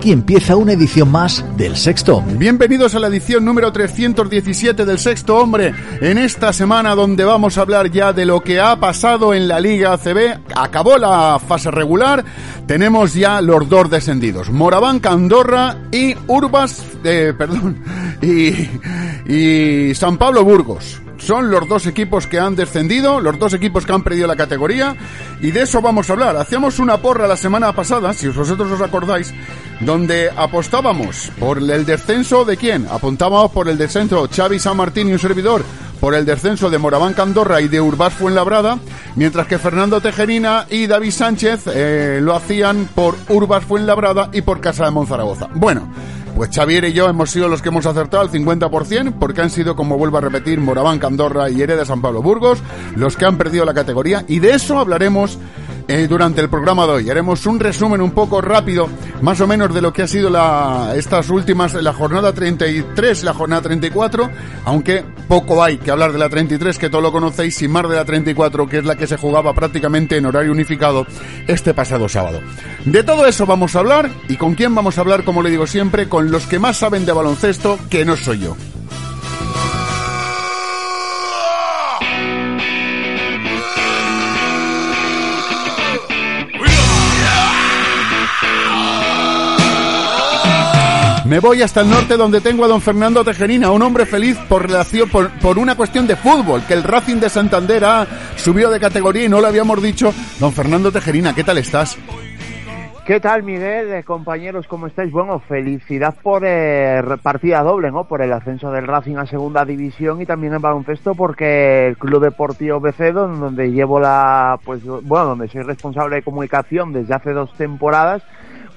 Aquí empieza una edición más del Sexto Hombre. Bienvenidos a la edición número 317 del Sexto Hombre. En esta semana donde vamos a hablar ya de lo que ha pasado en la Liga ACB. Acabó la fase regular. Tenemos ya los dos descendidos. Moraván Andorra y Urbas, eh, perdón, y, y San Pablo Burgos son los dos equipos que han descendido, los dos equipos que han perdido la categoría, y de eso vamos a hablar. Hacíamos una porra la semana pasada, si vosotros os acordáis, donde apostábamos por el descenso de quién? Apuntábamos por el descenso Xavi San Martín y un servidor, por el descenso de Moraván Candorra y de Urbás Fuenlabrada, mientras que Fernando Tejerina y David Sánchez eh, lo hacían por Urbas Fuenlabrada y por Casa de Monzaragoza. Bueno, pues Xavier y yo hemos sido los que hemos acertado al 50%, porque han sido, como vuelvo a repetir, Moraván Candorra y Hereda San Pablo Burgos, los que han perdido la categoría, y de eso hablaremos eh, durante el programa de hoy. Haremos un resumen un poco rápido, más o menos, de lo que ha sido la, estas últimas, la jornada 33 y la jornada 34, aunque poco hay que hablar de la 33, que todo lo conocéis, y más de la 34, que es la que se jugaba prácticamente en horario unificado este pasado sábado. De todo eso vamos a hablar, y con quién vamos a hablar, como le digo siempre, con los que más saben de baloncesto, que no soy yo. Me voy hasta el norte donde tengo a don Fernando Tejerina, un hombre feliz por relación por, por, una cuestión de fútbol, que el Racing de Santander ha subido de categoría y no lo habíamos dicho. Don Fernando Tejerina, ¿qué tal estás? ¿Qué tal, Miguel? Eh, compañeros, ¿cómo estáis? Bueno, felicidad por eh, partida doble, ¿no? Por el ascenso del Racing a segunda división y también en baloncesto porque el Club Deportivo Becedo, donde llevo la, pues, bueno, donde soy responsable de comunicación desde hace dos temporadas,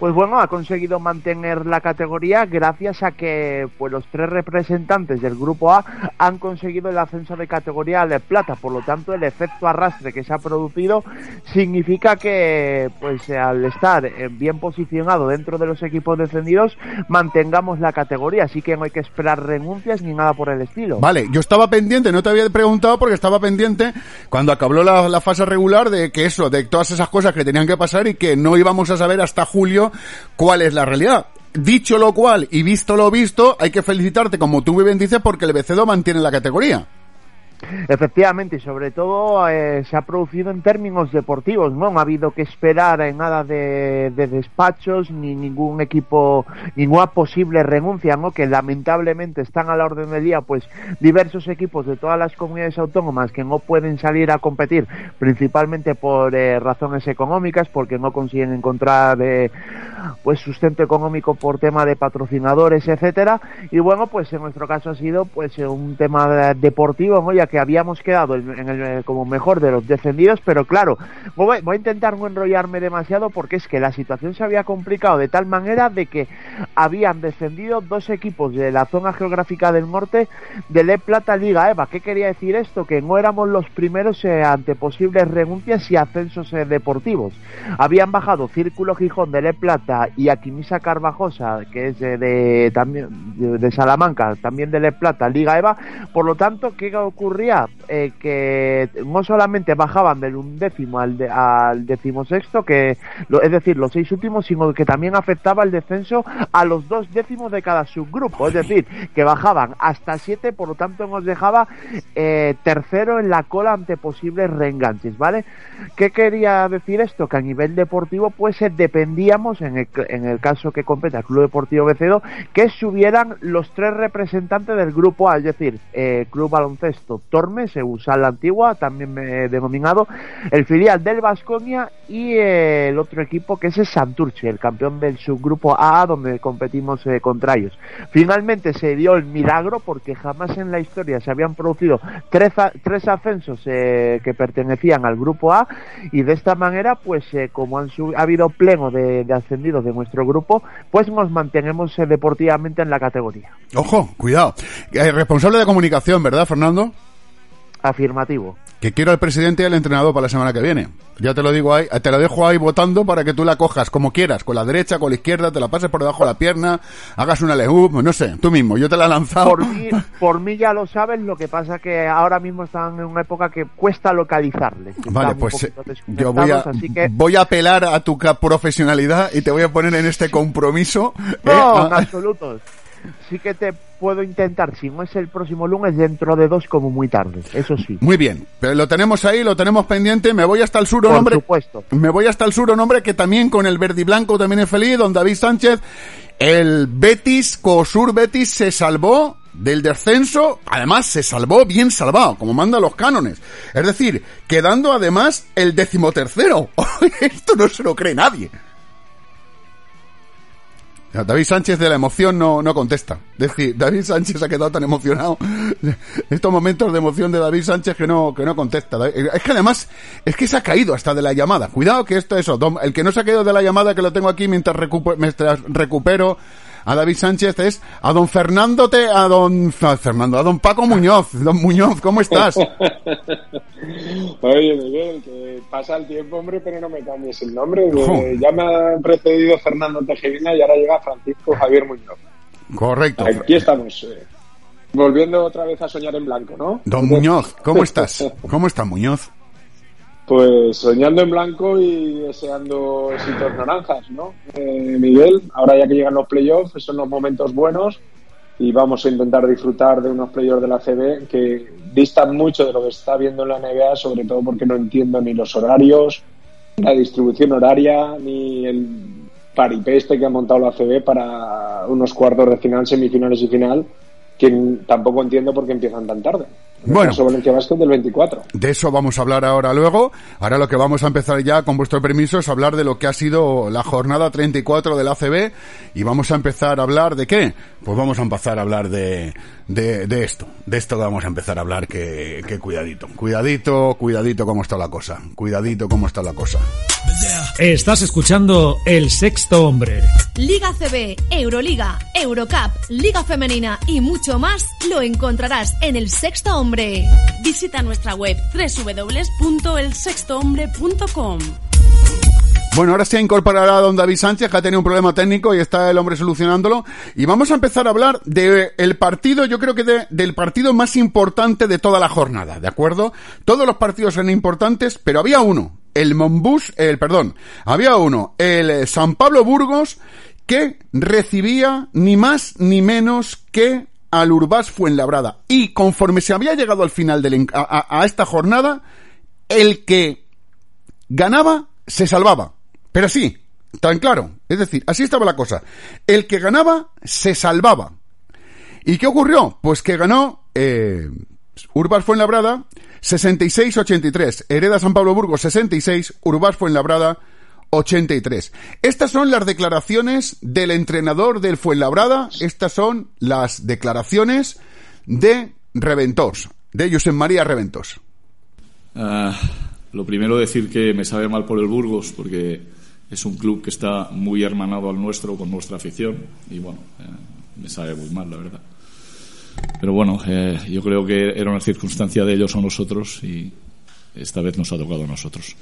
pues bueno, ha conseguido mantener la categoría gracias a que pues los tres representantes del grupo A han conseguido el ascenso de categoría de plata, por lo tanto el efecto arrastre que se ha producido significa que pues al estar bien posicionado dentro de los equipos descendidos mantengamos la categoría, así que no hay que esperar renuncias ni nada por el estilo. Vale, yo estaba pendiente, no te había preguntado porque estaba pendiente cuando acabó la, la fase regular de que eso, de todas esas cosas que tenían que pasar y que no íbamos a saber hasta julio cuál es la realidad. Dicho lo cual y visto lo visto, hay que felicitarte, como tú bien dices, porque el Becedo mantiene la categoría. Efectivamente, y sobre todo eh, se ha producido en términos deportivos, no ha habido que esperar en nada de, de, despachos ni ningún equipo, ninguna posible renuncia, ¿no? que lamentablemente están a la orden del día, pues diversos equipos de todas las comunidades autónomas que no pueden salir a competir, principalmente por eh, razones económicas, porque no consiguen encontrar eh, pues sustento económico por tema de patrocinadores, etcétera, y bueno, pues en nuestro caso ha sido pues un tema deportivo, ¿no? Habíamos quedado el, como mejor de los descendidos, pero claro, voy, a intentar no enrollarme demasiado porque es que la situación se había complicado de tal manera de que habían descendido dos equipos de la zona geográfica del norte de Le Plata Liga EVA. ¿Qué quería decir esto? Que no éramos los primeros eh, ante posibles renuncias y ascensos eh, deportivos. Habían bajado Círculo Gijón de Le Plata y Aquimisa Carvajosa, que es de, también de, Salamanca, también de Le Plata Liga EVA. Por lo tanto, ¿qué Eh, que no solamente bajaban del undécimo al, de, al decimosexto, que lo, es decir, los seis últimos, sino que también afectaba el descenso a los dos décimos de cada subgrupo, es decir, que bajaban hasta siete, por lo tanto nos dejaba eh, tercero en la cola ante posibles reenganches, ¿vale? ¿Qué quería decir esto? Que a nivel deportivo, pues eh, dependíamos, en el, en el caso que compete el Club Deportivo Becedo, que subieran los tres representantes del grupo A, es decir, eh, Club Baloncesto, Tormes, usa la antigua, también me he denominado, el filial del Vasconia y el otro equipo que es el Santurce, el campeón del subgrupo A donde competimos eh, contra ellos. Finalmente se dio el milagro porque jamás en la historia se habían producido tres, tres ascensos eh, que pertenecían al grupo A y de esta manera pues como han ha habido pleno de, de, ascendidos de nuestro grupo pues nos mantenemos deportivamente en la categoría. Ojo, cuidado. responsable de comunicación, ¿verdad, Fernando? Afirmativo. Que quiero al presidente y al entrenador para la semana que viene. Ya te lo digo ahí, te lo dejo ahí votando para que tú la cojas como quieras, con la derecha, con la izquierda, te la pases por debajo de la pierna, hagas una leu, no sé, tú mismo, yo te la he lanzado. Por mí, por mí ya lo sabes, lo que pasa que ahora mismo están en una época que cuesta localizarles. Vale, pues eh, yo voy a, voy a apelar a tu profesionalidad y te voy a poner en este compromiso. No, eh, en absoluto sí que te puedo intentar, si no es el próximo lunes, dentro de dos como muy tarde, eso sí. Muy bien, pero lo tenemos ahí, lo tenemos pendiente, me voy hasta el sur, hombre. supuesto. Me voy hasta el sur, un hombre que también con el verde y blanco también es feliz, don David Sánchez. El Betis, Cosur Betis se salvó del descenso, además se salvó bien salvado, como manda los cánones. Es decir, quedando además el decimotercero. Esto no se lo cree nadie. David Sánchez de la emoción no, no contesta. Es decir, David Sánchez ha quedado tan emocionado. Estos momentos de emoción de David Sánchez que no, que no contesta. Es que además, es que se ha caído hasta de la llamada. Cuidado que esto es eso. El que no se ha caído de la llamada, que lo tengo aquí mientras, mientras recupero a David Sánchez es a don Fernando te, a don Fernando, a don Paco Muñoz. Don Muñoz, ¿cómo estás? Oye, Miguel, que pasa el tiempo, hombre, pero no me cambies el nombre. Ya me ha precedido Fernando Tejevina y ahora llega Francisco Javier Muñoz. Correcto. Aquí estamos. Eh, volviendo otra vez a soñar en blanco, ¿no? Don Muñoz, ¿cómo estás? ¿Cómo está Muñoz? Pues soñando en blanco y deseando éxitos naranjas, ¿no? Eh, Miguel, ahora ya que llegan los playoffs, son los momentos buenos y vamos a intentar disfrutar de unos playoffs de la CB que distan mucho de lo que está viendo en la NBA, sobre todo porque no entiendo ni los horarios, la distribución horaria, ni el paripeste que ha montado la CB para unos cuartos de final, semifinales y final, que tampoco entiendo por qué empiezan tan tarde. Bueno, del 24. De eso vamos a hablar ahora luego. Ahora lo que vamos a empezar ya, con vuestro permiso, es hablar de lo que ha sido la jornada 34 del ACB. Y vamos a empezar a hablar de qué? Pues vamos a empezar a hablar de, de, de esto. De esto vamos a empezar a hablar que, que cuidadito. Cuidadito, cuidadito cómo está la cosa. Cuidadito cómo está la cosa. Estás escuchando El Sexto Hombre. Liga CB, Euroliga, Eurocup, Liga Femenina y mucho más lo encontrarás en El Sexto Hombre. Visita nuestra web www.elsextohombre.com. Bueno, ahora se ha incorporado a don David Sánchez, que ha tenido un problema técnico y está el hombre solucionándolo. Y vamos a empezar a hablar del el partido, yo creo que del partido más importante de toda la jornada, ¿de acuerdo? Todos los partidos eran importantes, pero había uno, el Monbus, el, perdón, había uno, el eh, San Pablo Burgos, que recibía ni más ni menos que al Urbás Fuenlabrada. Y conforme se había llegado al final del, a esta jornada, el que ganaba se salvaba. Pero sí, tan claro. Es decir, así estaba la cosa. El que ganaba se salvaba. ¿Y qué ocurrió? Pues que ganó eh, Fuenlabrada 66-83. Hereda San Pablo Burgos 66, Urbas Fuenlabrada 83. Estas son las declaraciones del entrenador del Fuenlabrada. Estas son las declaraciones de Reventos, de José María Reventos. Ah, lo primero decir que me sabe mal por el Burgos porque es un club que está muy hermanado al nuestro con nuestra afición y bueno, eh, me sabe muy mal, la verdad. Pero bueno, eh, yo creo que era una circunstancia de ellos o nosotros y esta vez nos ha tocado a nosotros.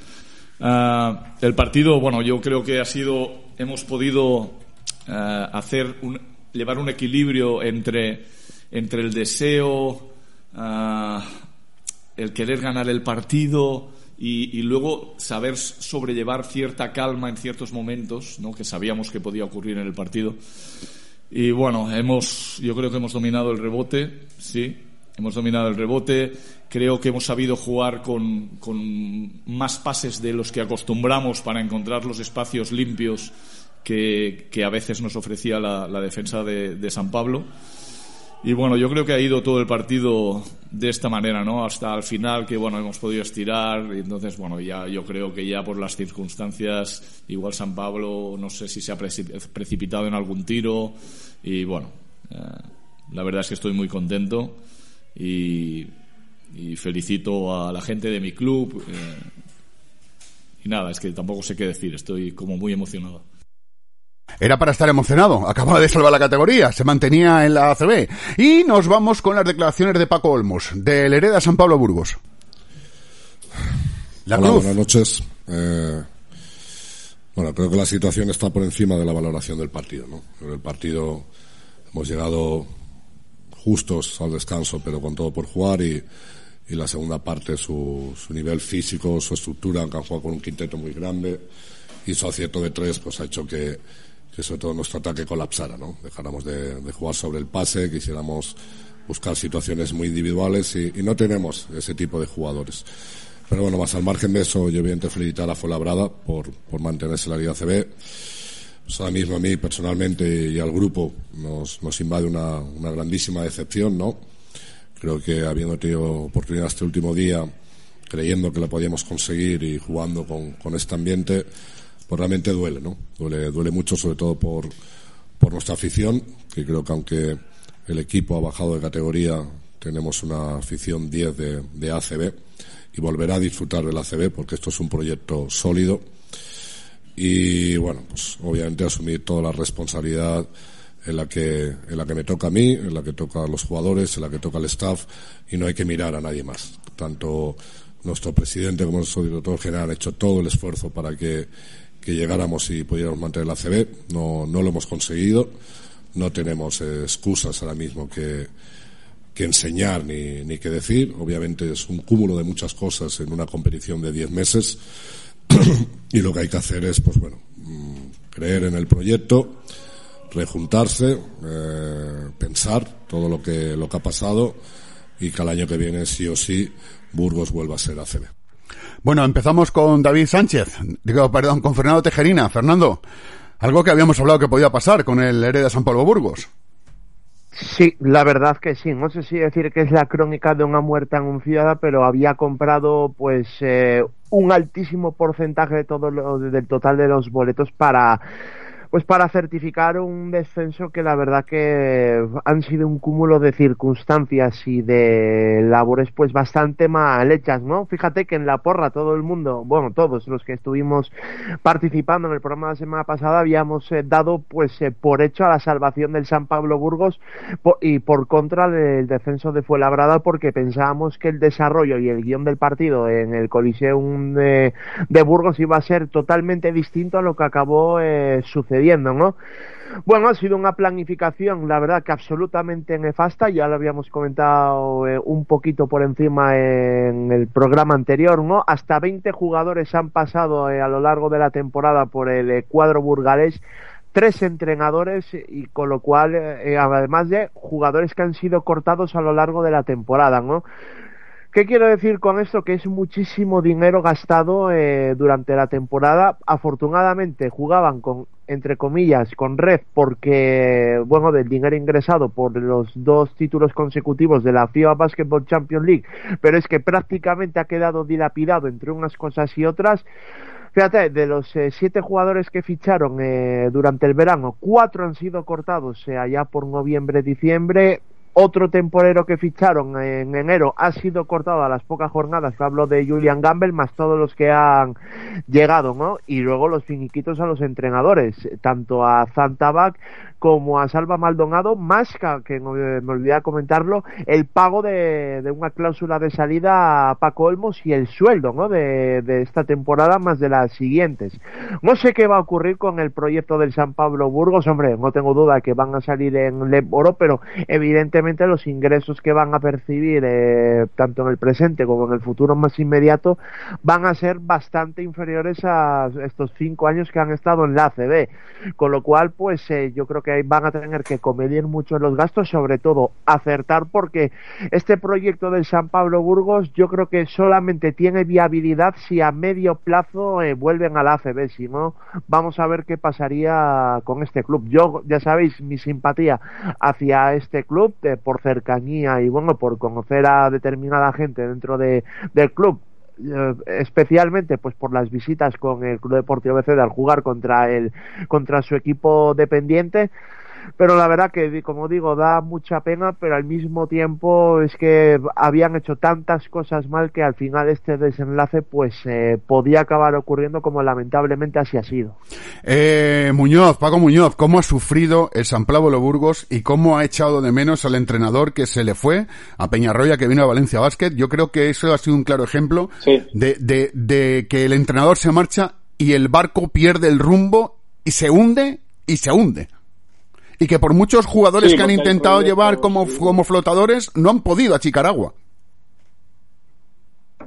Ah, el partido, bueno, yo creo que ha sido, hemos podido eh, hacer un, llevar un equilibrio entre, entre el deseo, ah, el querer ganar el partido, y, luego saber sobrellevar cierta calma en ciertos momentos, ¿no? que sabíamos que podía ocurrir en el partido. Y bueno, hemos, yo creo que hemos dominado el rebote, sí, hemos dominado el rebote. Creo que hemos sabido jugar con, con más pases de los que acostumbramos para encontrar los espacios limpios que, que a veces nos ofrecía la, la defensa de, de San Pablo. Y bueno, yo creo que ha ido todo el partido de esta manera, ¿no? Hasta el final que, bueno, hemos podido estirar y entonces, bueno, ya yo creo que ya por las circunstancias, igual San Pablo, no sé si se ha precipitado en algún tiro y bueno, eh, la verdad es que estoy muy contento y, felicito a la gente de mi club eh, y nada, es que tampoco sé qué decir, estoy como muy emocionado. Era para estar emocionado. Acababa de salvar la categoría. Se mantenía en la ACB. Y nos vamos con las declaraciones de Paco Olmos, del Hereda San Pablo Burgos. La buenas noches. Eh, bueno, creo que la situación está por encima de la valoración del partido. ¿no? En el partido hemos llegado justos al descanso, pero con todo por jugar y, y la segunda parte, su, su nivel físico, su estructura, aunque han jugado con un quinteto muy grande y su acierto de tres, pues ha hecho que, que sobre todo nuestro ataque colapsara, ¿no? Dejáramos de, jugar sobre el pase, quisiéramos buscar situaciones muy individuales y, no tenemos ese tipo de jugadores. Pero bueno, más al margen de eso, yo evidentemente felicitar a Fuenlabrada por, por mantenerse en la Liga CB. Pues ahora mismo a mí personalmente y al grupo nos, nos invade una, una grandísima decepción, ¿no? Creo que habiendo tenido oportunidad este último día, creyendo que lo podíamos conseguir y jugando con, con este ambiente, pues realmente duele, ¿no? Duele, duele mucho, sobre todo por, por nuestra afición, que creo que aunque el equipo ha bajado de categoría, tenemos una afición 10 de, de ACB y volverá a disfrutar del ACB porque esto es un proyecto sólido y bueno, pues obviamente asumir toda la responsabilidad en la que en la que me toca a mí, en la que toca a los jugadores, en la que toca al staff y no hay que mirar a nadie más. Tanto nuestro presidente como nuestro director general han hecho todo el esfuerzo para que que llegáramos y pudiéramos mantener la CB. No, no lo hemos conseguido. No tenemos excusas ahora mismo que, que enseñar ni, ni que decir. Obviamente es un cúmulo de muchas cosas en una competición de 10 meses. y lo que hay que hacer es, pues bueno, mm, creer en el proyecto, rejuntarse, eh, pensar todo lo que, lo que ha pasado y que al año que viene sí o sí Burgos vuelva a ser ACB. Bueno, empezamos con David Sánchez, digo, perdón, con Fernando Tejerina. Fernando, algo que habíamos hablado que podía pasar con el Hereda San Pablo Burgos. Sí, la verdad que sí. No sé si decir que es la crónica de una muerte anunciada, pero había comprado pues eh, un altísimo porcentaje de todo lo, del total de los boletos para pues para certificar un descenso que la verdad que han sido un cúmulo de circunstancias y de labores pues bastante mal hechas, ¿no? Fíjate que en la porra todo el mundo, bueno, todos los que estuvimos participando en el programa de la semana pasada habíamos eh, dado pues eh, por hecho a la salvación del San Pablo Burgos y por contra del descenso de Fuenlabrada porque pensábamos que el desarrollo y el guion del partido en el Coliseum de, Burgos iba a ser totalmente distinto a lo que acabó eh, sucediendo ¿no? Bueno, ha sido una planificación, la verdad que absolutamente nefasta, ya lo habíamos comentado eh, un poquito por encima en el programa anterior, ¿no? Hasta 20 jugadores han pasado eh, a lo largo de la temporada por el eh, cuadro burgalés, tres entrenadores y con lo cual, además de jugadores que han sido cortados a lo largo de la temporada, ¿no? ¿Qué quiero decir con esto? Que es muchísimo dinero gastado eh, durante la temporada. Afortunadamente jugaban con, entre comillas, con red porque, bueno, del dinero ingresado por los dos títulos consecutivos de la FIBA Basketball Champions League, pero es que prácticamente ha quedado dilapidado entre unas cosas y otras. Fíjate, de los eh, siete jugadores que ficharon eh, durante el verano, cuatro han sido cortados allá por noviembre-diciembre otro temporero que ficharon en enero ha sido cortado a las pocas jornadas, hablo de Julian Gamble, más todos los que han llegado, ¿no? Y luego los finiquitos a los entrenadores, tanto a Zantabac como a Salva Maldonado, más que, me, olvidé comentarlo, el pago de, una cláusula de salida a Paco Olmos y el sueldo ¿no? de, esta temporada más de las siguientes. No sé qué va a ocurrir con el proyecto del San Pablo Burgos, hombre, no tengo duda que van a salir en Leboro, pero evidentemente los ingresos que van a percibir eh, tanto en el presente como en el futuro más inmediato van a ser bastante inferiores a estos cinco años que han estado en la ACB, con lo cual pues eh, yo creo que van a tener que comedir mucho los gastos, sobre todo acertar, porque este proyecto del San Pablo Burgos yo creo que solamente tiene viabilidad si a medio plazo eh, vuelven a la ACB, si no, vamos a ver qué pasaría con este club. Yo, ya sabéis, mi simpatía hacia este club, eh, por cercanía y bueno, por conocer a determinada gente dentro de, del club, eh, especialmente pues por las visitas con el Club Deportivo BC al jugar contra el contra su equipo dependiente pero la verdad que como digo da mucha pena pero al mismo tiempo es que habían hecho tantas cosas mal que al final este desenlace pues eh, podía acabar ocurriendo como lamentablemente así ha sido. Eh, Muñoz Paco Muñoz cómo ha sufrido el San Pablo Burgos y cómo ha echado de menos al entrenador que se le fue a Peñarroya que vino a Valencia Basket yo creo que eso ha sido un claro ejemplo de, de, de que el entrenador se marcha y el barco pierde el rumbo y se hunde y se hunde y que por muchos jugadores que han intentado llevar como, como flotadores no han podido achicar agua.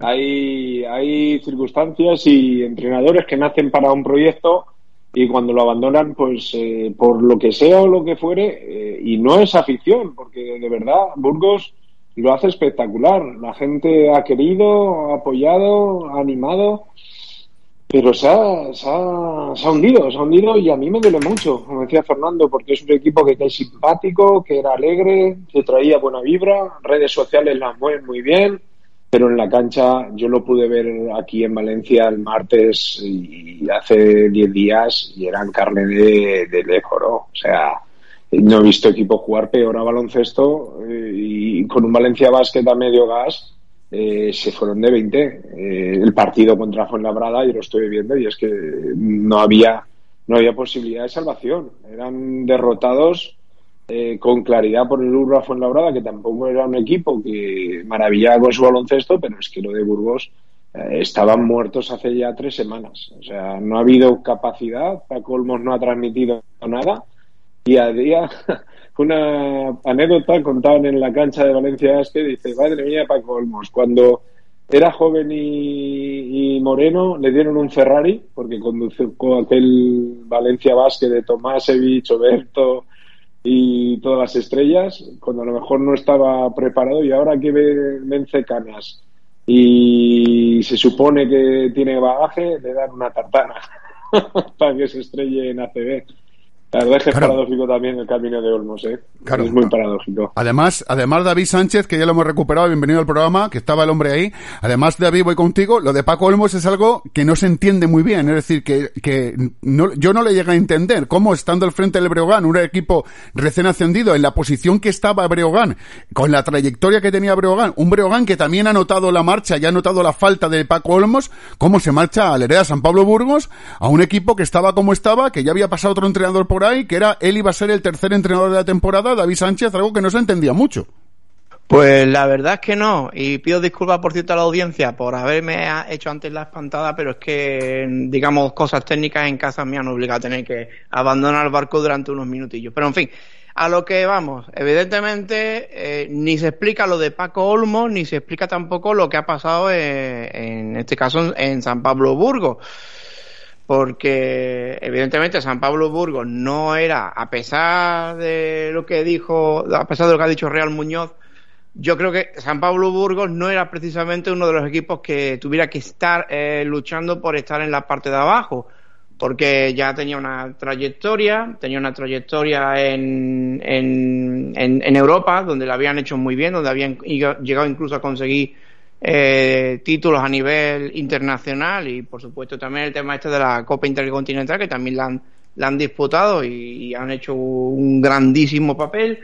Hay, hay circunstancias y entrenadores que nacen para un proyecto y cuando lo abandonan, pues eh, por lo que sea o lo que fuere, eh, y no es afición, porque de verdad Burgos lo hace espectacular. La gente ha querido, ha apoyado, ha animado pero se ha, se, ha, se ha, hundido, se ha hundido y a mí me duele mucho, como decía Fernando, porque es un equipo que, es simpático, que era alegre, que traía buena vibra, redes sociales las mueven muy bien, pero en la cancha yo lo pude ver aquí en Valencia el martes y hace 10 días y eran carne de, de o sea, no he visto equipo jugar peor a baloncesto eh, y con un Valencia Basket a medio gas eh, se fueron de 20. Eh, el partido contra Fuenlabrada, yo lo estoy viendo, y es que no había, no había posibilidad de salvación. Eran derrotados eh, con claridad por el Urra Fuenlabrada, que tampoco era un equipo que maravillaba con su baloncesto, pero es que lo de Burgos estaban muertos hace ya tres semanas. O sea, no ha habido capacidad, Paco Olmos no ha transmitido nada, y a día una anécdota contaban en la cancha de Valencia que dice, madre mía, Paco Olmos, cuando era joven y, moreno, le dieron un Ferrari, porque condució aquel Valencia Basque de Evich, Oberto y todas las estrellas, cuando a lo mejor no estaba preparado y ahora que vence canas y se supone que tiene bagaje, le dan una tartana para que se estrelle en ACB. La verdad es que es paradójico también el camino de Olmos, ¿eh? Es muy paradójico. Además, además David Sánchez, que ya lo hemos recuperado, bienvenido al programa, que estaba el hombre ahí. Además, David, voy contigo. Lo de Paco Olmos es algo que no se entiende muy bien. Es decir, que, que no, yo no le llegué a entender cómo estando al frente del Breogán, un equipo recién ascendido, en la posición que estaba Breogán, con la trayectoria que tenía Breogán, un Breogán que también ha notado la marcha y ha notado la falta de Paco Olmos, cómo se marcha al Hereda San Pablo Burgos, a un equipo que estaba como estaba, que ya había pasado otro entrenador por que era él iba a ser el tercer entrenador de la temporada, David Sánchez, algo que no se entendía mucho. Pues la verdad es que no, y pido disculpas por cierto a la audiencia por haberme hecho antes la espantada, pero es que, digamos, cosas técnicas en casa me han obligado a tener que abandonar el barco durante unos minutillos. Pero en fin, a lo que vamos, evidentemente eh, ni se explica lo de Paco Olmo, ni se explica tampoco lo que ha pasado eh, en este caso en San Pablo Burgos porque evidentemente San Pablo Burgos no era, a pesar de lo que dijo, a pesar de lo que ha dicho Real Muñoz, yo creo que San Pablo Burgos no era precisamente uno de los equipos que tuviera que estar eh, luchando por estar en la parte de abajo, porque ya tenía una trayectoria, tenía una trayectoria en, en, en Europa, donde la habían hecho muy bien, donde habían llegado incluso a conseguir eh, títulos a nivel internacional y por supuesto también el tema este de la Copa Intercontinental que también la han, la han disputado y, han hecho un grandísimo papel.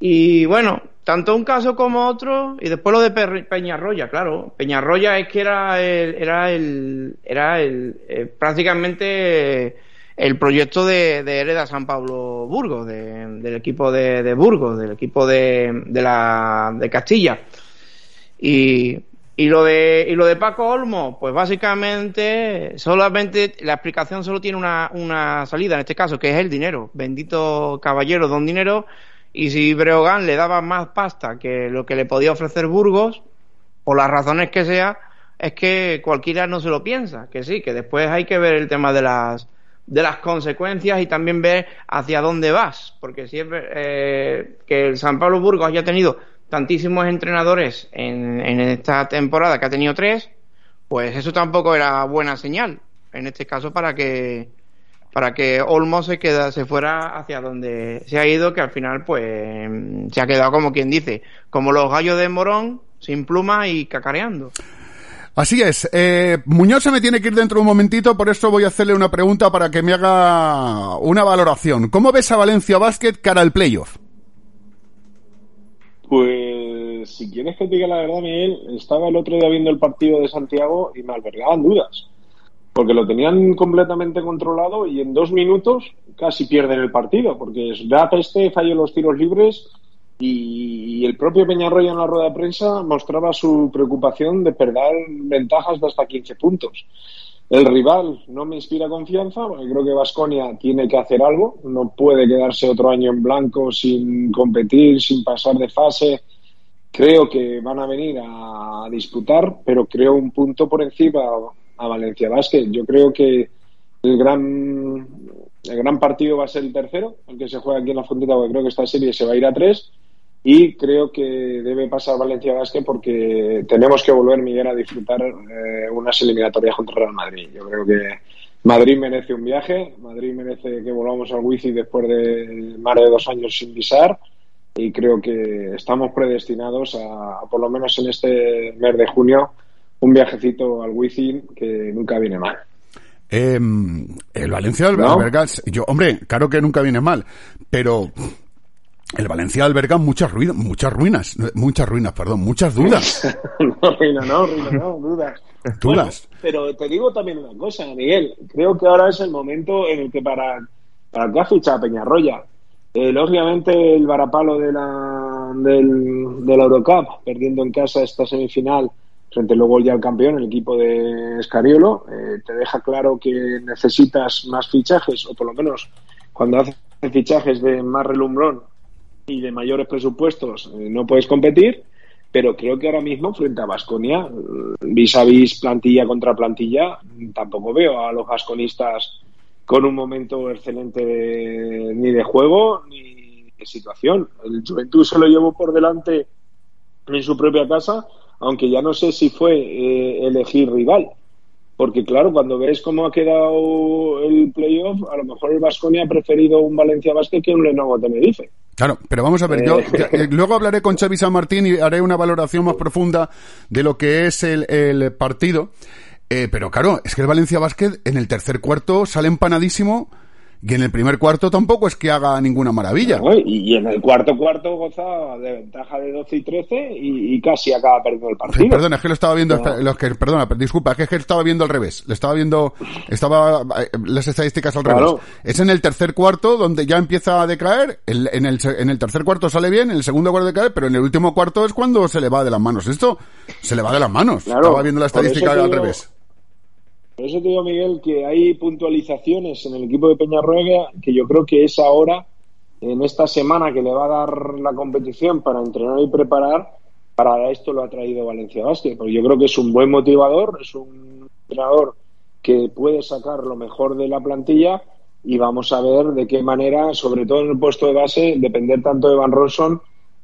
Y bueno, tanto un caso como otro, y después lo de Peñarroya, claro. Peñarroya es que era el, era el, era el, eh, prácticamente el proyecto de, de Hereda San Pablo Burgos, del equipo de, de Burgos, del equipo de, de, la, de Castilla. Y, y lo de y lo de Paco Olmo, pues básicamente solamente la explicación solo tiene una, una salida en este caso, que es el dinero. Bendito caballero, don dinero. Y si Breogán le daba más pasta que lo que le podía ofrecer Burgos, por las razones que sea, es que cualquiera no se lo piensa, que sí, que después hay que ver el tema de las de las consecuencias y también ver hacia dónde vas, porque siempre eh, que el San Pablo Burgos haya tenido tantísimos entrenadores en, en esta temporada, que ha tenido tres, pues eso tampoco era buena señal, en este caso para que para que Olmo se queda, se fuera hacia donde se ha ido, que al final pues se ha quedado como quien dice, como los gallos de Morón, sin pluma y cacareando. Así es. Eh, Muñoz se me tiene que ir dentro de un momentito, por eso voy a hacerle una pregunta para que me haga una valoración. ¿Cómo ves a Valencia Basket cara al playoff? Pues si quieres que te diga la verdad, Miguel, estaba el otro día viendo el partido de Santiago y me albergaban dudas. Porque lo tenían completamente controlado y en dos minutos casi pierden el partido. Porque da peste, falló los tiros libres y, el propio Peñarroya en la rueda de prensa mostraba su preocupación de perder ventajas de hasta 15 puntos. El rival no me inspira confianza, porque creo que Vasconia tiene que hacer algo, no puede quedarse otro año en blanco sin competir, sin pasar de fase. Creo que van a venir a disputar, pero creo un punto por encima a Valencia Basket. Yo creo que el gran, el gran partido va a ser el tercero, el que se juega aquí en la Fonteta, porque creo que esta serie se va a ir a tres y creo que debe pasar Valencia Basket porque tenemos que volver, Miguel, a disfrutar eh, unas eliminatorias contra Real Madrid. Yo creo que Madrid merece un viaje, Madrid merece que volvamos al Wifi después de más de dos años sin visar y creo que estamos predestinados a, por lo menos en este mes de junio, un viajecito al Wifi que nunca viene mal. Em, el Valencia Albergas, yo, hombre, claro que nunca viene mal, pero el Valencia alberga muchas ruinas, muchas ruinas, muchas ruinas, perdón, muchas dudas. no, ruina, no, ruina, no, dudas. Dudas. pero te digo también una cosa, Miguel. Creo que ahora es el momento en el que para, para que ha fichado Peñarroya, eh, lógicamente el varapalo de la, del, del Eurocup, perdiendo en casa esta semifinal frente luego ya al campeón, el equipo de Escariolo, eh, te deja claro que necesitas más fichajes, o por lo menos cuando haces fichajes de más relumbrón y de mayores presupuestos eh, no puedes competir, pero creo que ahora mismo frente a Vasconia, vis a vis plantilla contra plantilla, tampoco veo a los vasconistas con un momento excelente ni de juego ni de situación. El Juventud se lo llevó por delante en su propia casa, aunque ya no sé si fue eh, elegir rival. Porque claro, cuando ves cómo ha quedado el playoff, a lo mejor el Vasconia ha preferido un Valencia Basket que un Lenovo Tenerife. Claro, pero vamos a ver, yo eh. Eh, luego hablaré con Xavi San Martín y haré una valoración más profunda de lo que es el, el partido. Eh, pero claro, es que el Valencia Basket en el tercer cuarto sale empanadísimo y en el primer cuarto tampoco es que haga ninguna maravilla. y, en el cuarto cuarto gozaba de ventaja de 12 y 13 y, casi acaba perdiendo el partido. perdona, es que lo estaba viendo, los que, perdona, disculpa, es que, lo estaba viendo al revés. Le estaba viendo, estaba eh, las estadísticas al revés. Es en el tercer cuarto donde ya empieza a decaer, en, el, en el tercer cuarto sale bien, en el segundo cuarto decae, pero en el último cuarto es cuando se le va de las manos. Esto se le va de las manos. estaba viendo la estadística al revés. Por eso te digo, Miguel, que hay puntualizaciones en el equipo de Peñarroya que yo creo que es ahora, en esta semana que le va a dar la competición para entrenar y preparar, para esto lo ha traído Valencia Basket. Porque yo creo que es un buen motivador, es un entrenador que puede sacar lo mejor de la plantilla y vamos a ver de qué manera, sobre todo en el puesto de base, depender tanto de Van Ronson,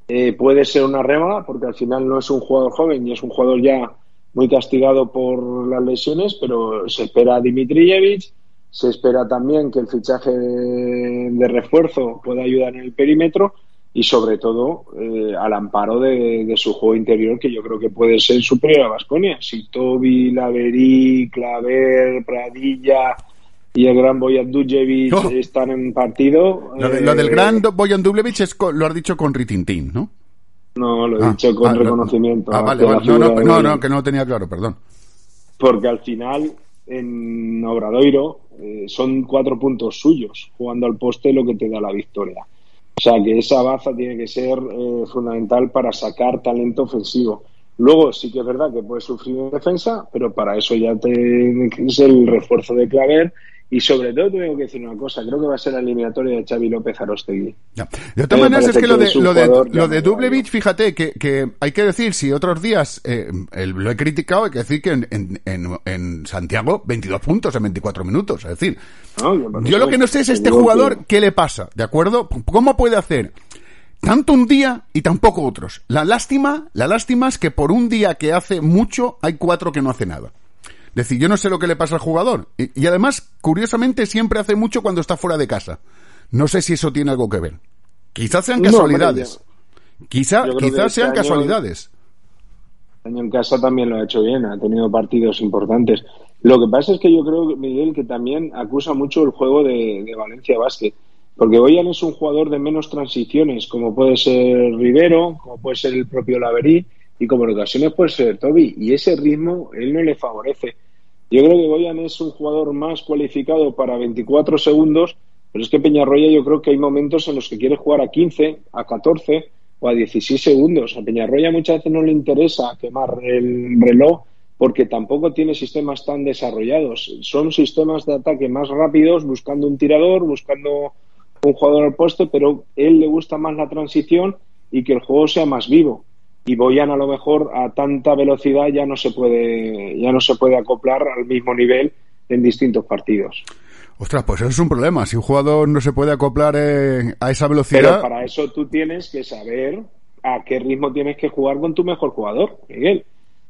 eh, puede ser una rema, porque al final no es un jugador joven y es un jugador ya muy castigado por las lesiones, pero se espera a Dimitrijevic, se espera también que el fichaje de, refuerzo pueda ayudar en el perímetro y sobre todo eh, al amparo de, su juego interior que yo creo que puede ser superior a Vasconia. Si Toby, Laverí, Claver, Pradilla y el gran Boyan Dujevic oh. están en partido... Lo, del eh, gran Boyan Dujevic lo has dicho con Ritintín, ¿no? No, lo he ah, dicho con ah, reconocimiento. Ah, vale, No, no, no, que no lo tenía claro, perdón. Porque al final, en Obradoiro, eh, son cuatro puntos suyos, jugando al poste lo que te da la victoria. O sea que esa baza tiene que ser eh, fundamental para sacar talento ofensivo. Luego sí que es verdad que puede sufrir en defensa, pero para eso ya te, es el refuerzo de Claver Y sobre todo tengo que decir una cosa, creo que va a ser la eliminatoria de Xavi López Arostegui. De todas maneras, es que, lo de, lo de, lo de Dublevich, fíjate, que, que, hay que decir, si otros días eh, lo he criticado, hay que decir que en, en, en, Santiago 22 puntos en 24 minutos. Es decir, yo, lo que no sé es este jugador, ¿qué le pasa? ¿De acuerdo? ¿Cómo puede hacer tanto un día y tampoco otros? La lástima, la lástima es que por un día que hace mucho, hay cuatro que no hace nada decir, yo no sé lo que le pasa al jugador. Y, además, curiosamente, siempre hace mucho cuando está fuera de casa. No sé si eso tiene algo que ver. Quizás sean casualidades. Quizá, quizás este sean casualidades. Año en casa también lo ha hecho bien, ha tenido partidos importantes. Lo que pasa es que yo creo, Miguel, que también acusa mucho el juego de, Valencia Basket. Porque Boyan es un jugador de menos transiciones, como puede ser Rivero, como puede ser el propio Laverí, y como en ocasiones puede ser Toby. Y ese ritmo él no le favorece. Yo creo que Boyan es un jugador más cualificado para 24 segundos, pero es que Peñarroya yo creo que hay momentos en los que quiere jugar a 15, a 14 o a 16 segundos. A Peñarroya muchas veces no le interesa quemar el reloj porque tampoco tiene sistemas tan desarrollados. Son sistemas de ataque más rápidos, buscando un tirador, buscando un jugador al puesto, pero él le gusta más la transición y que el juego sea más vivo y Boyan a lo mejor a tanta velocidad ya no se puede ya no se puede acoplar al mismo nivel en distintos partidos. Ostras, pues eso es un problema. Si un jugador no se puede acoplar eh, a esa velocidad. Pero para eso tú tienes que saber a qué ritmo tienes que jugar con tu mejor jugador, Miguel.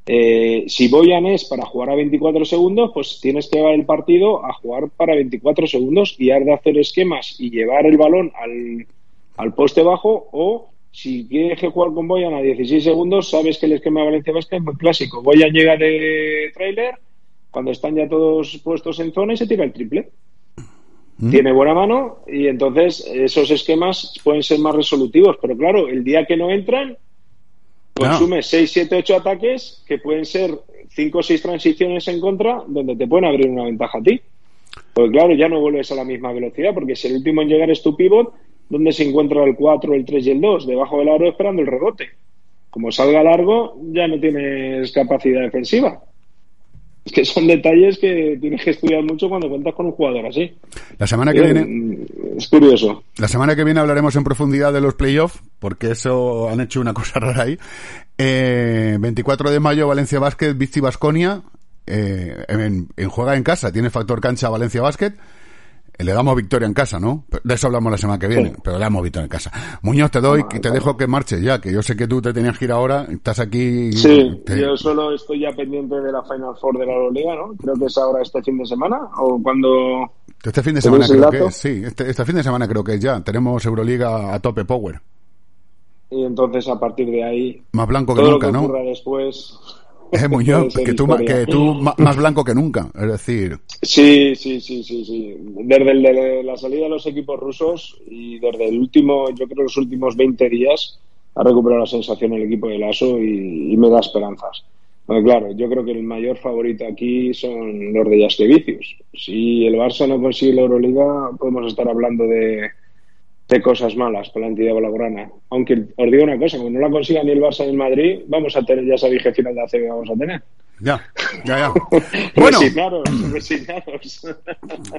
Eh, si Boyan es para jugar a 24 segundos, pues tienes que llevar el partido a jugar para 24 segundos y has de hacer esquemas y llevar el balón al, al poste bajo o si tienes que jugar con Boyan a 16 segundos, sabes que el esquema de Valencia Vasca es muy clásico. Boyan llega de trailer, cuando están ya todos puestos en zona y se tira el triple. Mm. Tiene buena mano y entonces esos esquemas pueden ser más resolutivos. Pero claro, el día que no entran, consume 6, 7, 8 ataques que pueden ser 5 o 6 transiciones en contra donde te pueden abrir una ventaja a ti. Porque claro, ya no vuelves a la misma velocidad porque si el último en llegar es tu pivot, ¿dónde se encuentra el 4, el 3 y el 2? Debajo del aro esperando el rebote. Como salga largo, ya no tienes capacidad defensiva. Es que son detalles que tienes que estudiar mucho cuando cuentas con un jugador así. La semana que viene. Es curioso. La semana que viene hablaremos en profundidad de los playoffs, porque eso han hecho una cosa rara ahí. 24 eh, de mayo, Valencia Basket, Vici Basconia. Eh, en, en, juega en casa, tiene factor cancha Valencia Basket. Le damos victoria en casa, ¿no? De eso hablamos la semana que viene, pero le damos victoria en casa. Muñoz, te doy, y te dejo que marches ya, que yo sé que tú te tenías que ir ahora, estás aquí. Sí, yo solo estoy ya pendiente de la Final Four de la Euroliga, ¿no? Creo que es ahora este fin de semana, o cuando. Este fin de semana creo que es, sí, este, este fin de semana creo que es ya. Tenemos Euroliga a tope power. Y entonces a partir de ahí. Más blanco que nunca, ¿no? después eh, Muñoz, que tú, que tú más blanco que nunca, es decir. Sí, sí, sí, sí, sí. Desde la salida de los equipos rusos y desde el último, yo creo los últimos 20 días, ha recuperado la sensación el equipo de Lasso y, me da esperanzas. claro, yo creo que el mayor favorito aquí son los de Jaskevicius. Si el Barça no consigue la Euroliga, podemos estar hablando de, de cosas malas para la entidad blaugrana. Aunque os digo una cosa, como no la consiga ni el Barça ni el Madrid, vamos a tener, ya qué final de ACB vamos a tener. Ya, ya, ya. bueno, resignaros, resignaros.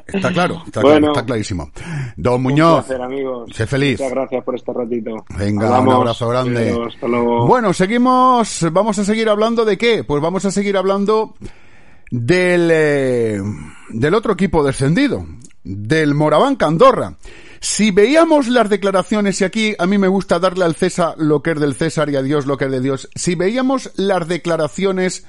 Está claro, está, claro, está clarísimo. Don Muñoz, placer, amigos. sé feliz. Muchas gracias por este ratito. Venga, un abrazo grande. hasta luego. Bueno, seguimos, vamos a seguir hablando de qué? Pues vamos a seguir hablando del, eh, del otro equipo descendido, del Moraván Candorra. Si veíamos las declaraciones, y aquí a mí me gusta darle al César lo que es del César y a Dios lo que es de Dios, si veíamos las declaraciones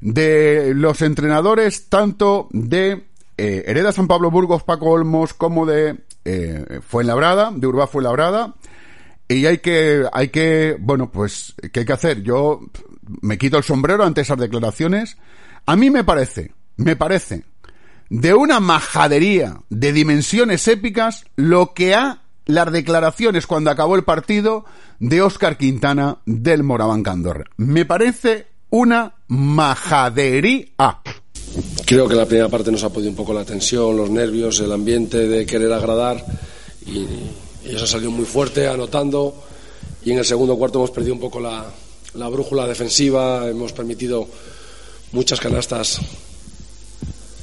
de los entrenadores, tanto de eh, Hereda San Pablo Burgos, Paco Olmos, como de eh, Fuenlabrada, de Urbá Fuenlabrada, y hay que, hay que, bueno, pues, ¿qué hay que hacer? Yo me quito el sombrero ante esas declaraciones. A mí me parece, me parece de una majadería de dimensiones épicas lo que ha las declaraciones cuando acabó el partido de Óscar Quintana del Moraván Candorra. Me parece una majadería. Creo que la primera parte nos ha podido un poco la tensión, los nervios, el ambiente de querer agradar y, eso ha salido muy fuerte, anotando y en el segundo cuarto hemos perdido un poco la, la brújula defensiva, hemos permitido muchas canastas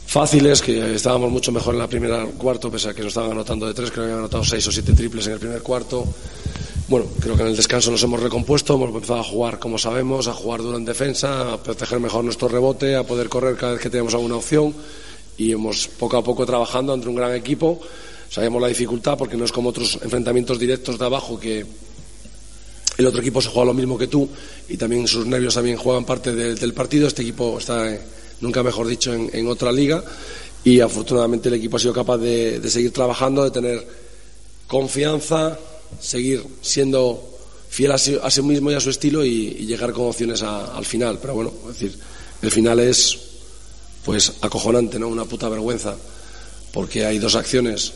fáciles, que estábamos mucho mejor en la primera cuarto, pese a que nos estaban anotando de tres, creo que habían anotado seis o siete triples en el primer cuarto. Bueno, creo que en el descanso nos hemos recompuesto, hemos empezado a jugar como sabemos, a jugar duro en defensa, a proteger mejor nuestro rebote, a poder correr cada vez que tenemos alguna opción y hemos poco a poco trabajando entre un gran equipo. Sabemos la dificultad porque no es como otros enfrentamientos directos de abajo que el otro equipo se juega lo mismo que tú y también sus nervios también juegan parte del partido. Este equipo está, nunca mejor dicho, en, otra liga y afortunadamente el equipo ha sido capaz de seguir trabajando, de tener confianza, seguir siendo fiel a sí, mismo y a su estilo y, llegar con opciones al final. Pero bueno, es decir, el final es pues acojonante, ¿no? Una puta vergüenza, porque hay dos acciones.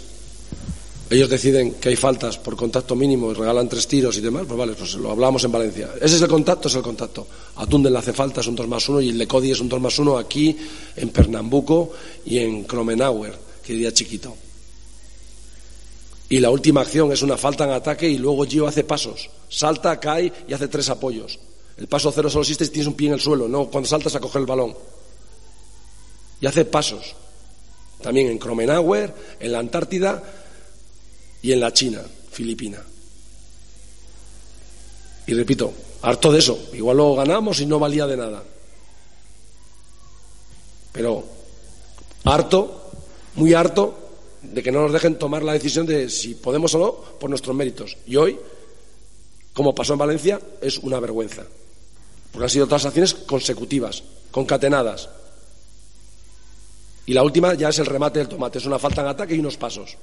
Ellos deciden que hay faltas por contacto mínimo y regalan tres tiros y demás, pues vale, pues lo hablamos en Valencia. Ese es el contacto, es el contacto. A Tundel le hace falta, es un 2 más 1 y el de Cody es un 2 más 1 aquí, en Pernambuco y en Kromenauer, que diría chiquito y la última acción es una falta en ataque y luego Gio hace pasos. Salta, cae y hace tres apoyos. El paso cero solo existe si tienes un pie en el suelo, no cuando saltas a coger el balón. Y hace pasos. También en Kromenauer, en la Antártida y en la China, Filipina. Y repito, harto de eso. Igual lo ganamos y no valía de nada. Pero harto, muy harto de que no nos dejen tomar la decisión de si podemos o no por nuestros méritos. Y hoy, como pasó en Valencia, es una vergüenza. Porque han sido todas acciones consecutivas, concatenadas. Y la última ya es el remate del tomate. Es una falta en ataque y unos pasos.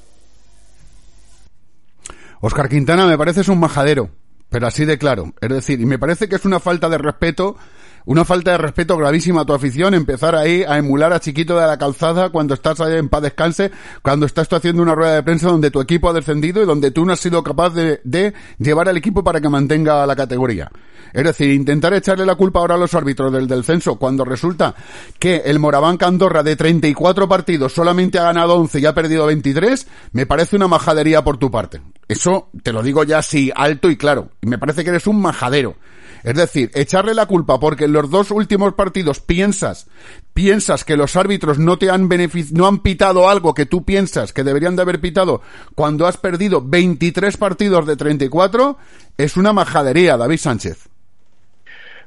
Oscar Quintana me parece es un majadero, pero así de claro. Es decir, y me parece que es una falta de respeto una falta de respeto gravísima a tu afición, empezar ahí a emular a Chiquito de la Calzada cuando estás ahí en paz descanse, cuando estás tú haciendo una rueda de prensa donde tu equipo ha descendido y donde tú no has sido capaz de, llevar al equipo para que mantenga la categoría. Es decir, intentar echarle la culpa ahora a los árbitros del descenso cuando resulta que el Moraván Andorra de 34 partidos solamente ha ganado 11 y ha perdido 23, me parece una majadería por tu parte. Eso te lo digo ya así alto y claro. Me parece que eres un majadero. Es decir, echarle la culpa porque en los dos últimos partidos piensas, piensas que los árbitros no te han no han pitado algo que tú piensas que deberían de haber pitado cuando has perdido 23 partidos de 34, es una majadería, David Sánchez.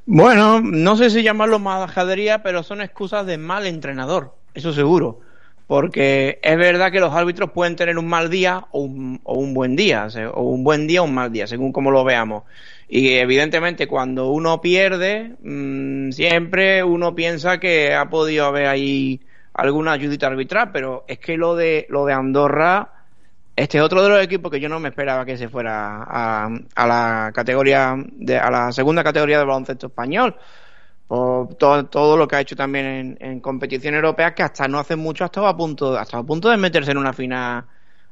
Bueno, no sé si llamarlo majadería, pero son excusas de mal entrenador, eso seguro. Porque es verdad que los árbitros pueden tener un mal día o un, o un buen día, o un buen día o un mal día, según como lo veamos. Y evidentemente cuando uno pierde, mmm, siempre uno piensa que ha podido haber ahí alguna ayudita arbitral, pero es que lo de lo de Andorra, este es otro de los equipos que yo no me esperaba que se fuera a, a la categoría, de, a la segunda categoría del baloncesto español. Por todo, todo lo que ha hecho también en, competición europea, que hasta no hace mucho ha estado a punto, hasta a punto de meterse en una final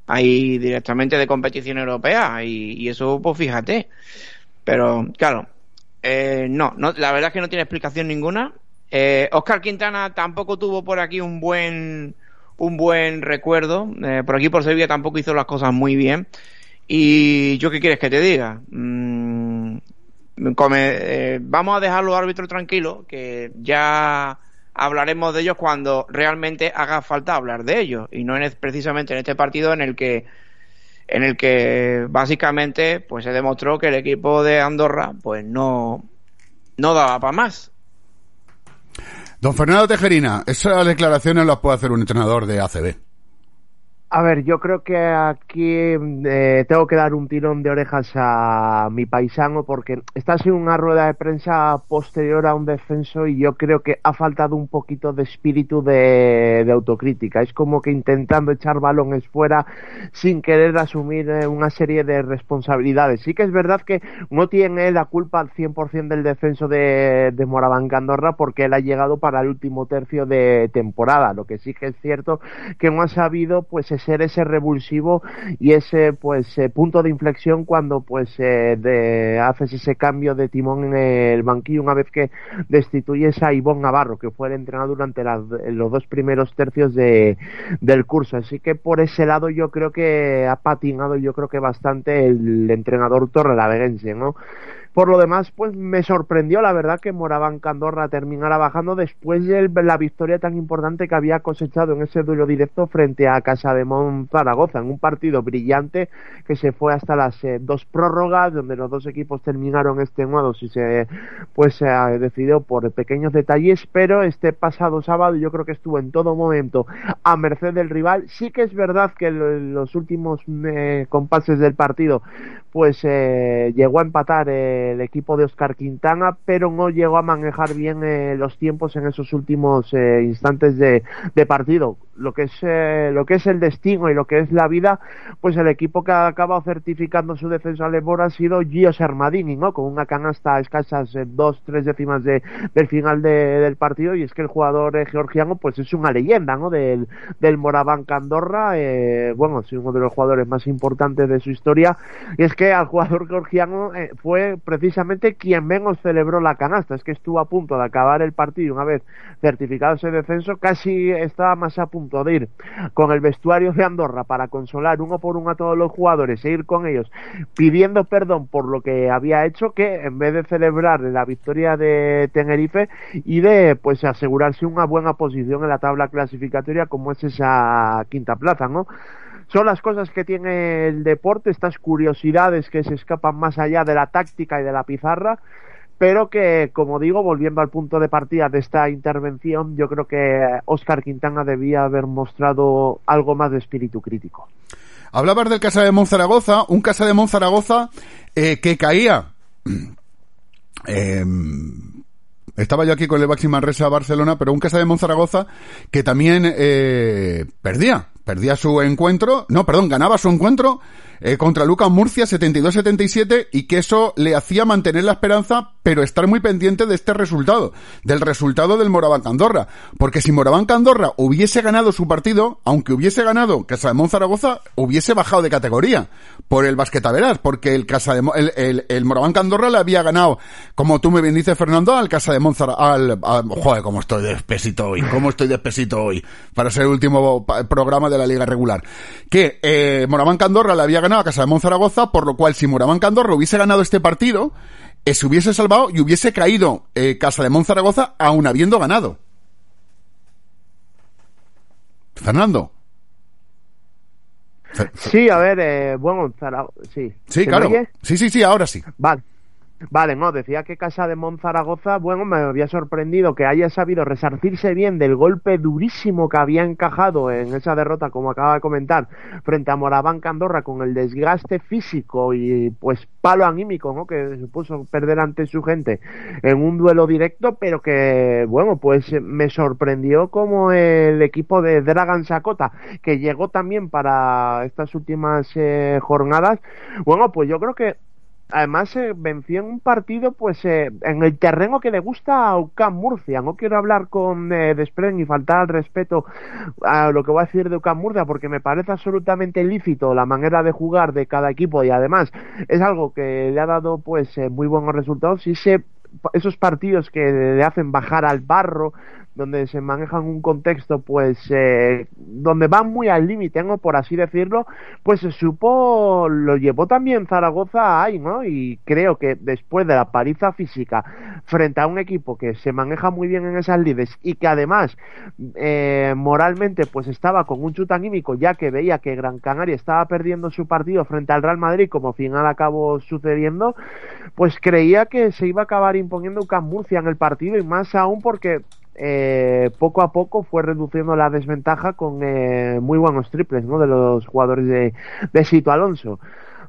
ahí directamente de competición europea. Y eso, pues fíjate. Pero, claro, eh, no, no, la verdad es que no tiene explicación ninguna. Eh, Oscar Quintana tampoco tuvo por aquí un buen, un buen recuerdo. Eh, por aquí por Sevilla tampoco hizo las cosas muy bien. Y yo qué quieres que te diga. Mm, come, vamos a dejar los árbitros tranquilos, que ya hablaremos de ellos cuando realmente haga falta hablar de ellos. Y no es precisamente en este partido en el que en el que básicamente pues se demostró que el equipo de Andorra pues no, no daba para más. Don Fernando Tejerina, esas declaraciones las puede hacer un entrenador de ACB. A ver, yo creo que aquí eh, tengo que dar un tirón de orejas a mi paisano porque está en una rueda de prensa posterior a un descenso y yo creo que ha faltado un poquito de espíritu de, autocrítica. Es como que intentando echar balones fuera sin querer asumir eh, una serie de responsabilidades. Sí que es verdad que no tiene la culpa al 100% del descenso de, de Moraván Andorra porque él ha llegado para el último tercio de temporada. Lo que sí que es cierto que no ha sabido pues ser ese revulsivo y ese pues eh, punto de inflexión cuando pues eh, de, haces ese cambio de timón en el banquillo una vez que destituyes a Ivonne Navarro que fue el entrenador durante los dos primeros tercios de, del curso así que por ese lado yo creo que ha patinado yo creo que bastante el entrenador torrelaverense ¿no? Por lo demás, pues me sorprendió la verdad que Moraván Candorra terminara bajando después de la victoria tan importante que había cosechado en ese duelo directo frente a Casa de Zaragoza, en un partido brillante que se fue hasta las eh, dos prórrogas, donde los dos equipos terminaron extenuados y se pues se decidió por pequeños detalles, pero este pasado sábado yo creo que estuvo en todo momento a merced del rival. Sí que es verdad que en los últimos eh, compases del partido pues eh, llegó a empatar el equipo de Oscar Quintana, pero no llegó a manejar bien eh, los tiempos en esos últimos eh, instantes de, de, partido. Lo que es eh, lo que es el destino y lo que es la vida, pues el equipo que ha acabado certificando su defensa al Ebor ha sido Gios Armadini, ¿no? Con una canasta a escasas dos, tres décimas de, del final de, del partido y es que el jugador georgiano pues es una leyenda, ¿no? Del, del Moraván Candorra, bueno, es uno de los jugadores más importantes de su historia y es que al jugador georgiano eh, fue precisamente quien menos celebró la canasta. Es que estuvo a punto de acabar el partido una vez certificado ese descenso, casi estaba más a punto de ir con el vestuario de Andorra para consolar uno por uno a todos los jugadores e ir con ellos pidiendo perdón por lo que había hecho que en vez de celebrar la victoria de Tenerife y de pues asegurarse una buena posición en la tabla clasificatoria como es esa quinta plaza, ¿no? son las cosas que tiene el deporte, estas curiosidades que se escapan más allá de la táctica y de la pizarra, pero que, como digo, volviendo al punto de partida de esta intervención, yo creo que Oscar Quintana debía haber mostrado algo más de espíritu crítico. Hablabas del Casa de Monzaragoza, un Casa de Monzaragoza eh, que caía. Eh, estaba yo aquí con el Baxi Manresa Barcelona, pero un Casa de Monzaragoza que también eh, perdía perdía su encuentro, no, perdón, ganaba su encuentro eh, contra Lucas Murcia 72-77 y que eso le hacía mantener la esperanza, pero estar muy pendiente de este resultado, del resultado del Moraván Candorra, porque si Moraván Candorra hubiese ganado su partido, aunque hubiese ganado Casa de Monzaragoza, hubiese bajado de categoría por el basquetaveras, porque el Casa de el, el, el Moraván Candorra le había ganado, como tú me bien dices Fernando, al Casa de Monzaragoza, al, joder, cómo estoy despesito hoy, cómo estoy despesito hoy, para ser el último programa de la liga regular, que eh, Moraván Candorra le había ganado a Casa de Monzaragoza, por lo cual si Moraván Candorra hubiese ganado este partido, eh, se hubiese salvado y hubiese caído eh, Casa de Monzaragoza aún habiendo ganado. Fernando. Sí, a ver, eh, bueno, sí. Sí, claro. Sí, sí, sí, ahora sí. Vale. Vale, no, decía que Casa de Monzaragoza, bueno, me había sorprendido que haya sabido resarcirse bien del golpe durísimo que había encajado en esa derrota, como acaba de comentar, frente a Moraván Candorra con el desgaste físico y pues palo anímico, ¿no? Que supuso perder ante su gente en un duelo directo, pero que, bueno, pues me sorprendió como el equipo de Dragan Sakota, que llegó también para estas últimas eh, jornadas, bueno, pues yo creo que además eh, venció en un partido pues eh, en el terreno que le gusta a UCAM Murcia. No quiero hablar con eh, y faltar al respeto a lo que voy a decir de UCAM Murcia porque me parece absolutamente lícito la manera de jugar de cada equipo y además es algo que le ha dado pues eh, muy buenos resultados. Y se esos partidos que le hacen bajar al barro donde se manejan un contexto pues eh, donde van muy al límite ¿no? por así decirlo pues se supo lo llevó también Zaragoza ahí no y creo que después de la pariza física frente a un equipo que se maneja muy bien en esas lides y que además eh, moralmente pues estaba con un chut anímico ya que veía que Gran Canaria estaba perdiendo su partido frente al Real Madrid como final acabó sucediendo pues creía que se iba a acabar imponiendo un Murcia en el partido y más aún porque eh, poco a poco fue reduciendo la desventaja con eh, muy buenos triples ¿no? de los jugadores de, de Sito Alonso.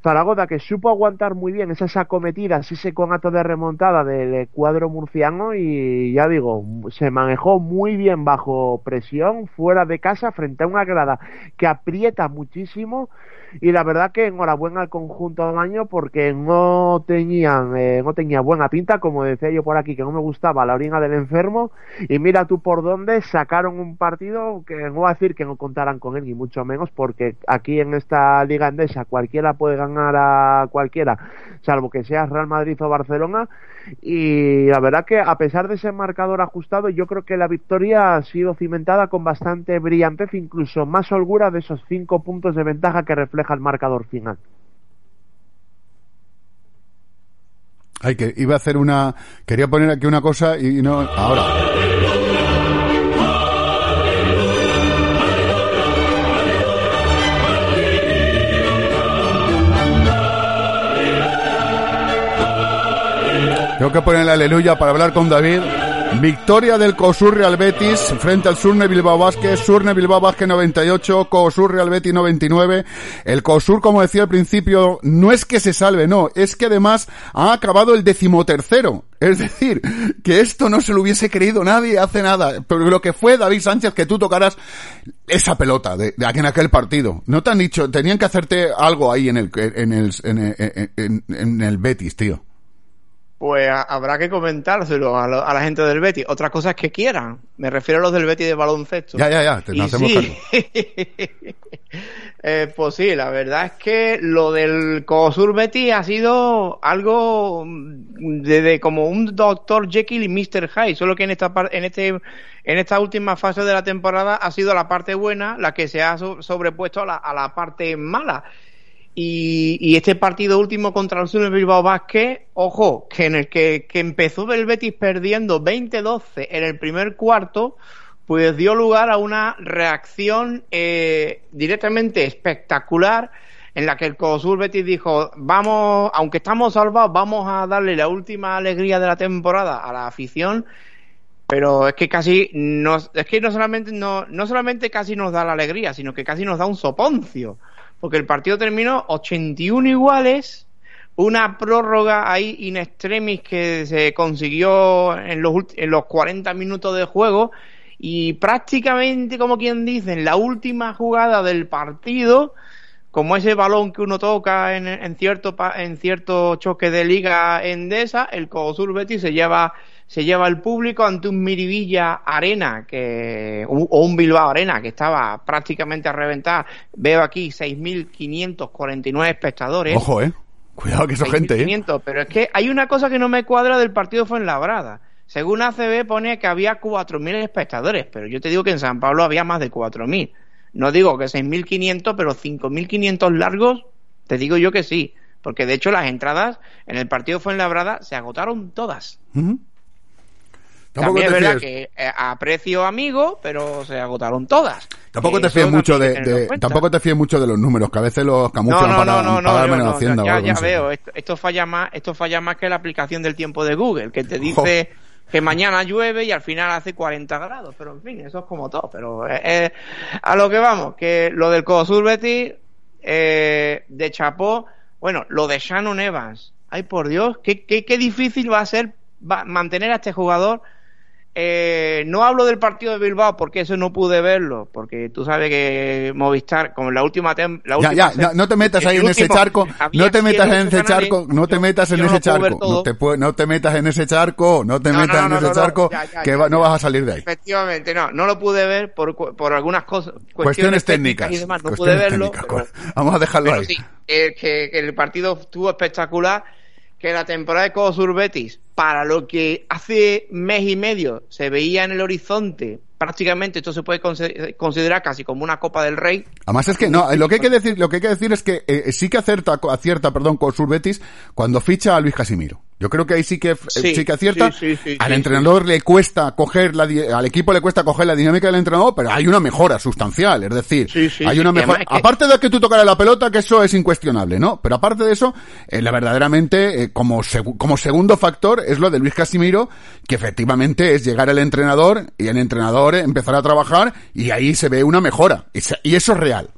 Zaragoza que supo aguantar muy bien esas acometidas, ese conato de remontada del cuadro murciano y ya digo, se manejó muy bien bajo presión, fuera de casa, frente a una grada que aprieta muchísimo. Y la verdad que enhorabuena al conjunto del año porque no tenían eh, no tenía buena pinta como decía yo por aquí que no me gustaba la orina del enfermo. Y mira tú por dónde sacaron un partido que no voy a decir que no contaran con él ni mucho menos porque aquí en esta liga endesa cualquiera puede ganar a cualquiera salvo que sea Real Madrid o Barcelona y la verdad que a pesar de ese marcador ajustado yo creo que la victoria ha sido cimentada con bastante brillantez incluso más holgura de esos cinco puntos de ventaja que refleja el marcador final Ay, que iba a hacer una... Quería poner aquí una cosa y no... Ahora. Tengo que poner la aleluya para hablar con David. Victoria del COSUR Real Betis frente al Surne Bilbao Vázquez, Surne Bilbao Vázquez 98, COSUR Real Betis 99. El COSUR, como decía al principio, no es que se salve, no, es que además ha acabado el decimotercero. Es decir, que esto no se lo hubiese creído nadie hace nada. Pero lo que fue David Sánchez que tú tocaras esa pelota de, de aquí en aquel partido. No te han dicho, tenían que hacerte algo ahí en el, en el, en, en, en el Betis, tío pues habrá que comentárselo a, a, la gente del Betis. Otra cosa es que quieran. Me refiero a los del Betis de baloncesto. Ya, ya, ya. Te hacemos sí. eh, pues sí, la verdad es que lo del COSUR Betis ha sido algo de, de, como un Dr. Jekyll y Mr. Hyde. Solo que en esta, en, este, en esta última fase de la temporada ha sido la parte buena la que se ha sobrepuesto a la, a la parte mala. Y, este partido último contra el Sur Bilbao Basket, ojo, que en el que, que empezó el Betis perdiendo 20-12 en el primer cuarto, pues dio lugar a una reacción eh, directamente espectacular en la que el Cosur Betis dijo, vamos, aunque estamos salvados, vamos a darle la última alegría de la temporada a la afición, pero es que casi nos, es que no solamente no, no solamente casi nos da la alegría, sino que casi nos da un soponcio porque el partido terminó 81 iguales, una prórroga ahí in extremis que se consiguió en los, en los 40 minutos de juego y prácticamente, como quien dice, en la última jugada del partido, como ese balón que uno toca en, en cierto, en cierto choque de liga endesa, el Cosur Betis se lleva se lleva el público ante un Miribilla Arena que o un Bilbao Arena que estaba prácticamente a reventar. Veo aquí 6.549 espectadores. Ojo, eh. Cuidado que esa gente, eh. Pero es que hay una cosa que no me cuadra del partido fue en Labrada. Según ACB pone que había 4.000 espectadores, pero yo te digo que en San Pablo había más de 4.000. No digo que 6.500, pero 5.500 largos, te digo yo que sí. Porque de hecho las entradas en el partido fue en Labrada se agotaron todas. Uh Tampoco También es verdad que eh, a precio amigo, pero se agotaron todas. Tampoco te fíes mucho de, de tampoco te fíes mucho de los números, que a veces los camuflan no, no, para, no, no, para no, Hacienda. ya, veo, esto, esto falla más, esto falla más que la aplicación del tiempo de Google, que te dice que mañana llueve y al final hace 40 grados, pero en fin, eso es como todo, pero eh, eh, a lo que vamos, que lo del Codosur Betis, eh, de Chapó, bueno, lo de Shannon Evans, ay por Dios, qué, qué, qué difícil va a ser va, mantener a este jugador eh, no hablo del partido de Bilbao porque eso no pude verlo, porque tú sabes que Movistar, como en la última, tem la última ya, ya, no, no, te metas ahí en ese charco, no te metas en ese charco, no te metas en ese charco, no te, no te metas en ese charco, no te metas en ese charco, que va, no vas a salir de ahí. Efectivamente, no, no lo pude ver por, por algunas cosas, cuestiones, cuestiones técnicas, y demás, no pude verlo. Pero, Vamos a dejarlo ahí. Sí, eh, que, que el partido estuvo espectacular que la temporada de Cosur Betis, para lo que hace mes y medio se veía en el horizonte, prácticamente esto se puede considerar casi como una Copa del Rey. Además es que no, lo que hay que decir, lo que hay que decir es que eh, sí que acierta, acierta, perdón, Cosur Betis cuando ficha a Luis Casimiro. Yo creo que ahí sí que sí, sí que acierta. Sí, sí, al entrenador le cuesta coger la al equipo le cuesta coger la dinámica del entrenador, pero hay una mejora sustancial, es decir, hay una mejora. Aparte de que tú tocaras la pelota, que eso es incuestionable, ¿no? Pero aparte de eso, eh, la verdaderamente eh, como seg como segundo factor es lo de Luis Casimiro, que efectivamente es llegar el entrenador y el entrenador empezar a trabajar y ahí se ve una mejora y eso es real.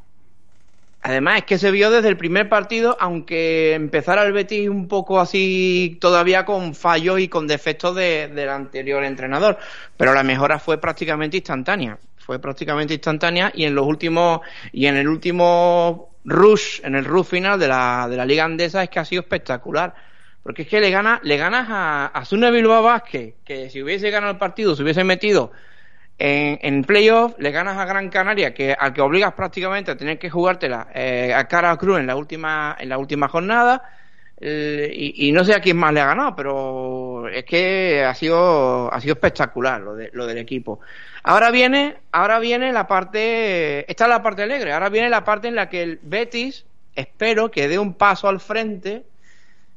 Además, es que se vio desde el primer partido, aunque empezara el Betis un poco así, todavía con fallos y con defectos de, del anterior entrenador. Pero la mejora fue prácticamente instantánea. Fue prácticamente instantánea y en los últimos, y en el último rush, en el rush final de la, de la Liga Andesa es que ha sido espectacular. Porque es que le gana, le ganas a, a Sune Bilbao Vázquez, que si hubiese ganado el partido, se hubiese metido en, en playoff le ganas a Gran Canaria, que al que obligas prácticamente a tener que jugártela eh, a cara a cruz en la última, en la última jornada. Eh, y, y, no sé a quién más le ha ganado, pero es que ha sido, ha sido espectacular lo, de, lo del equipo. Ahora viene, ahora viene la parte, esta es la parte alegre, ahora viene la parte en la que el Betis, espero que dé un paso al frente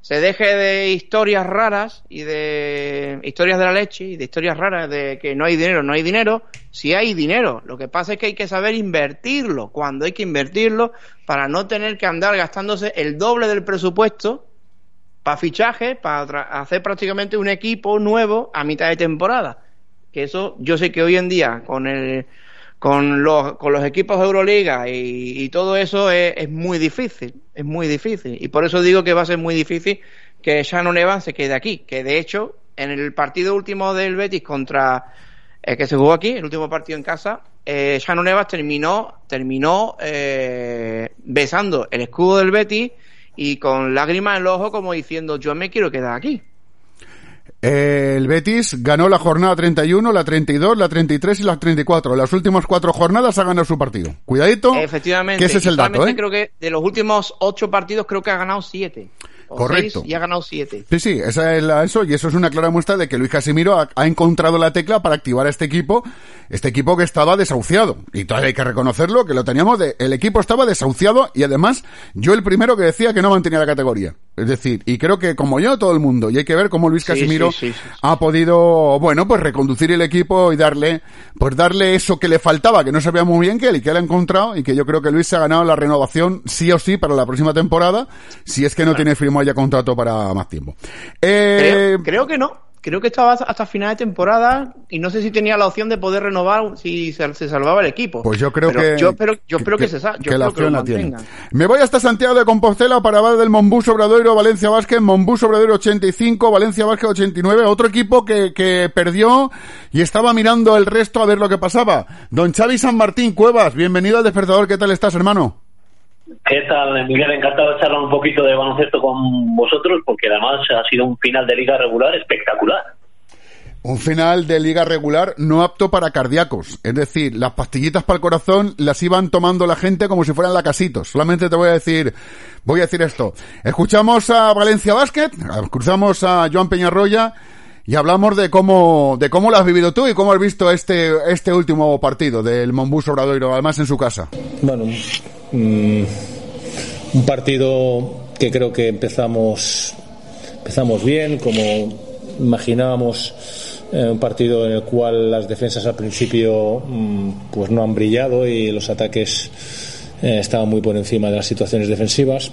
se deje de historias raras y de historias de la leche y de historias raras de que no hay dinero, no hay dinero, si hay dinero. Lo que pasa es que hay que saber invertirlo cuando hay que invertirlo para no tener que andar gastándose el doble del presupuesto para fichaje, para hacer prácticamente un equipo nuevo a mitad de temporada. Que eso yo sé que hoy en día con el con los, con los equipos de Euroliga y, todo eso es, muy difícil, es muy difícil. Y por eso digo que va a ser muy difícil que Shannon Evans se quede aquí, que de hecho en el partido último del Betis contra el que se jugó aquí, el último partido en casa, eh, Shannon Evans terminó, terminó eh, besando el escudo del Betis y con lágrimas en los ojos como diciendo yo me quiero quedar aquí. El Betis ganó la jornada 31, la 32, la 33 y la 34. Las últimas cuatro jornadas ha ganado su partido. Cuidadito. Efectivamente. Que ese es el dato, ¿eh? creo que de los últimos ocho partidos creo que ha ganado siete. Correcto. y ha ganado siete. Sí, sí, esa es la, eso, y eso es una clara muestra de que Luis Casimiro ha, encontrado la tecla para activar a este equipo, este equipo que estaba desahuciado. Y todavía hay que reconocerlo, que lo teníamos de, el equipo estaba desahuciado y además yo el primero que decía que no mantenía la categoría. Es decir, y creo que como yo, todo el mundo, y hay que ver cómo Luis Casimiro ha podido, bueno, pues reconducir el equipo y darle, pues darle eso que le faltaba, que no sabía muy bien que él y que él ha encontrado, y que yo creo que Luis se ha ganado la renovación sí o sí para la próxima temporada, si es que no tiene firmado ya contrato para más tiempo. Eh, creo que no creo que estaba hasta final de temporada y no sé si tenía la opción de poder renovar si se, salvaba el equipo. Pues yo creo que yo espero, yo espero que, se yo la opción la tiene. Me voy hasta Santiago de Compostela para hablar del Monbús Obradoiro Valencia Vázquez, Monbús Obradoiro 85, Valencia Vázquez 89, otro equipo que, que perdió y estaba mirando el resto a ver lo que pasaba. Don Xavi San Martín Cuevas, bienvenido al despertador, ¿qué tal estás, hermano? ¿Qué tal, Miguel? Encantado de charlar un poquito de baloncesto con vosotros, porque además ha sido un final de liga regular espectacular. Un final de liga regular no apto para cardíacos. Es decir, las pastillitas para el corazón las iban tomando la gente como si fueran lacasitos. Solamente te voy a decir, voy a decir esto. Escuchamos a Valencia Basket, cruzamos a Joan Peñarroya y hablamos de cómo, de cómo lo has vivido tú y cómo has visto este, este último partido del Monbus Obradoiro, además en su casa. Bueno, mm, un partido que creo que empezamos, empezamos bien, como imaginábamos. Eh, un partido en el cual las defensas al principio mm, pues no han brillado y los ataques eh, estaban muy por encima de las situaciones defensivas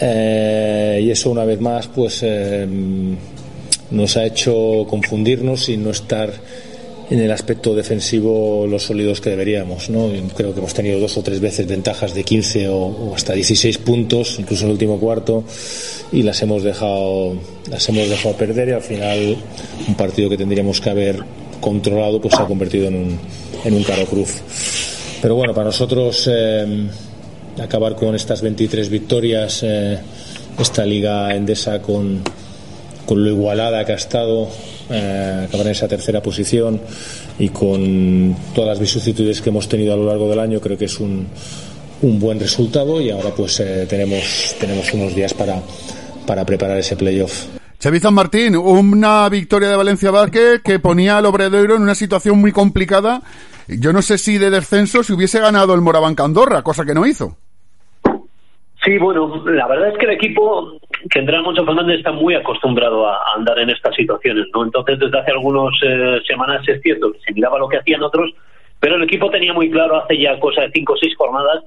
eh, y eso una vez más pues nos ha hecho confundirnos y no estar en el aspecto defensivo los sólidos que deberíamos. ¿no? Creo que hemos tenido dos o tres veces ventajas de 15 o, hasta 16 puntos, incluso en el último cuarto, y las hemos dejado, las hemos dejado perder y al final un partido que tendríamos que haber controlado pues se ha convertido en un, en un caro cruz. Pero bueno, para nosotros eh, acabar con estas 23 victorias, eh, esta liga endesa con con lo igualada que ha estado, eh, acabar en esa tercera posición y con todas las vicisitudes que hemos tenido a lo largo del año, creo que es un, un buen resultado y ahora pues eh, tenemos, tenemos unos días para, para preparar ese playoff. Xavi San Martín, una victoria de Valencia Vázquez que ponía al Obredoiro en una situación muy complicada. Yo no sé si de descenso si hubiese ganado el Moraván Andorra, cosa que no hizo. Sí, bueno, la verdad es que el equipo que Andrea Moncho Fernández está muy acostumbrado a, andar en estas situaciones, ¿no? Entonces, desde hace algunas eh, semanas es cierto que se miraba lo que hacían otros, pero el equipo tenía muy claro hace ya cosa de cinco o seis jornadas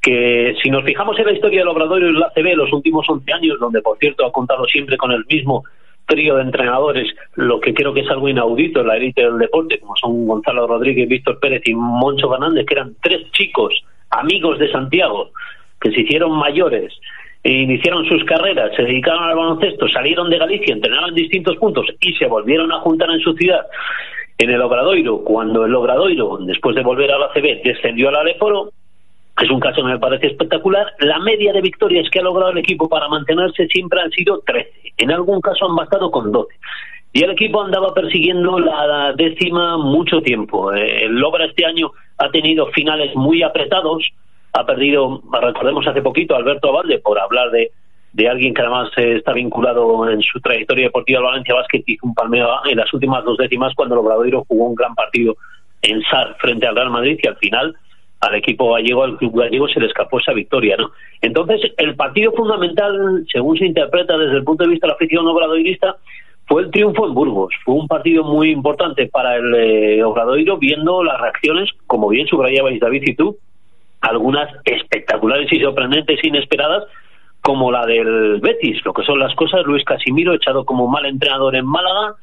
que si nos fijamos en la historia del Obrador y la CB los últimos 11 años, donde por cierto ha contado siempre con el mismo trío de entrenadores, lo que creo que es algo inaudito en la élite del deporte, como son Gonzalo Rodríguez, Víctor Pérez y Moncho Fernández, que eran tres chicos amigos de Santiago, que se hicieron mayores, iniciaron sus carreras, se dedicaron al baloncesto, salieron de Galicia, entrenaron en distintos puntos y se volvieron a juntar en su ciudad, en el Obradoiro, cuando el Obradoiro, después de volver a la CB, descendió al Aleporo, es un caso que me parece espectacular. La media de victorias que ha logrado el equipo para mantenerse siempre han sido 13. En algún caso han bastado con 12. Y el equipo andaba persiguiendo la décima mucho tiempo. Eh, el Obra este año ha tenido finales muy apretados, ha perdido, recordemos hace poquito, Alberto Valde, por hablar de, de alguien que además está vinculado en su trayectoria deportiva al Valencia Basket, hizo un palmeo en las últimas dos décimas cuando el Obradoiro jugó un gran partido en SAR frente al Real Madrid y al final al equipo gallego, al club gallego, se le escapó esa victoria, ¿no? Entonces, el partido fundamental, según se interpreta desde el punto de vista de la afición obradoirista, fue el triunfo en Burgos. Fue un partido muy importante para el eh, Obradoiro, viendo las reacciones, como bien subrayabais David y tú, algunas espectaculares y sorprendentes, inesperadas, como la del Betis, lo que son las cosas, Luis Casimiro echado como mal entrenador en Málaga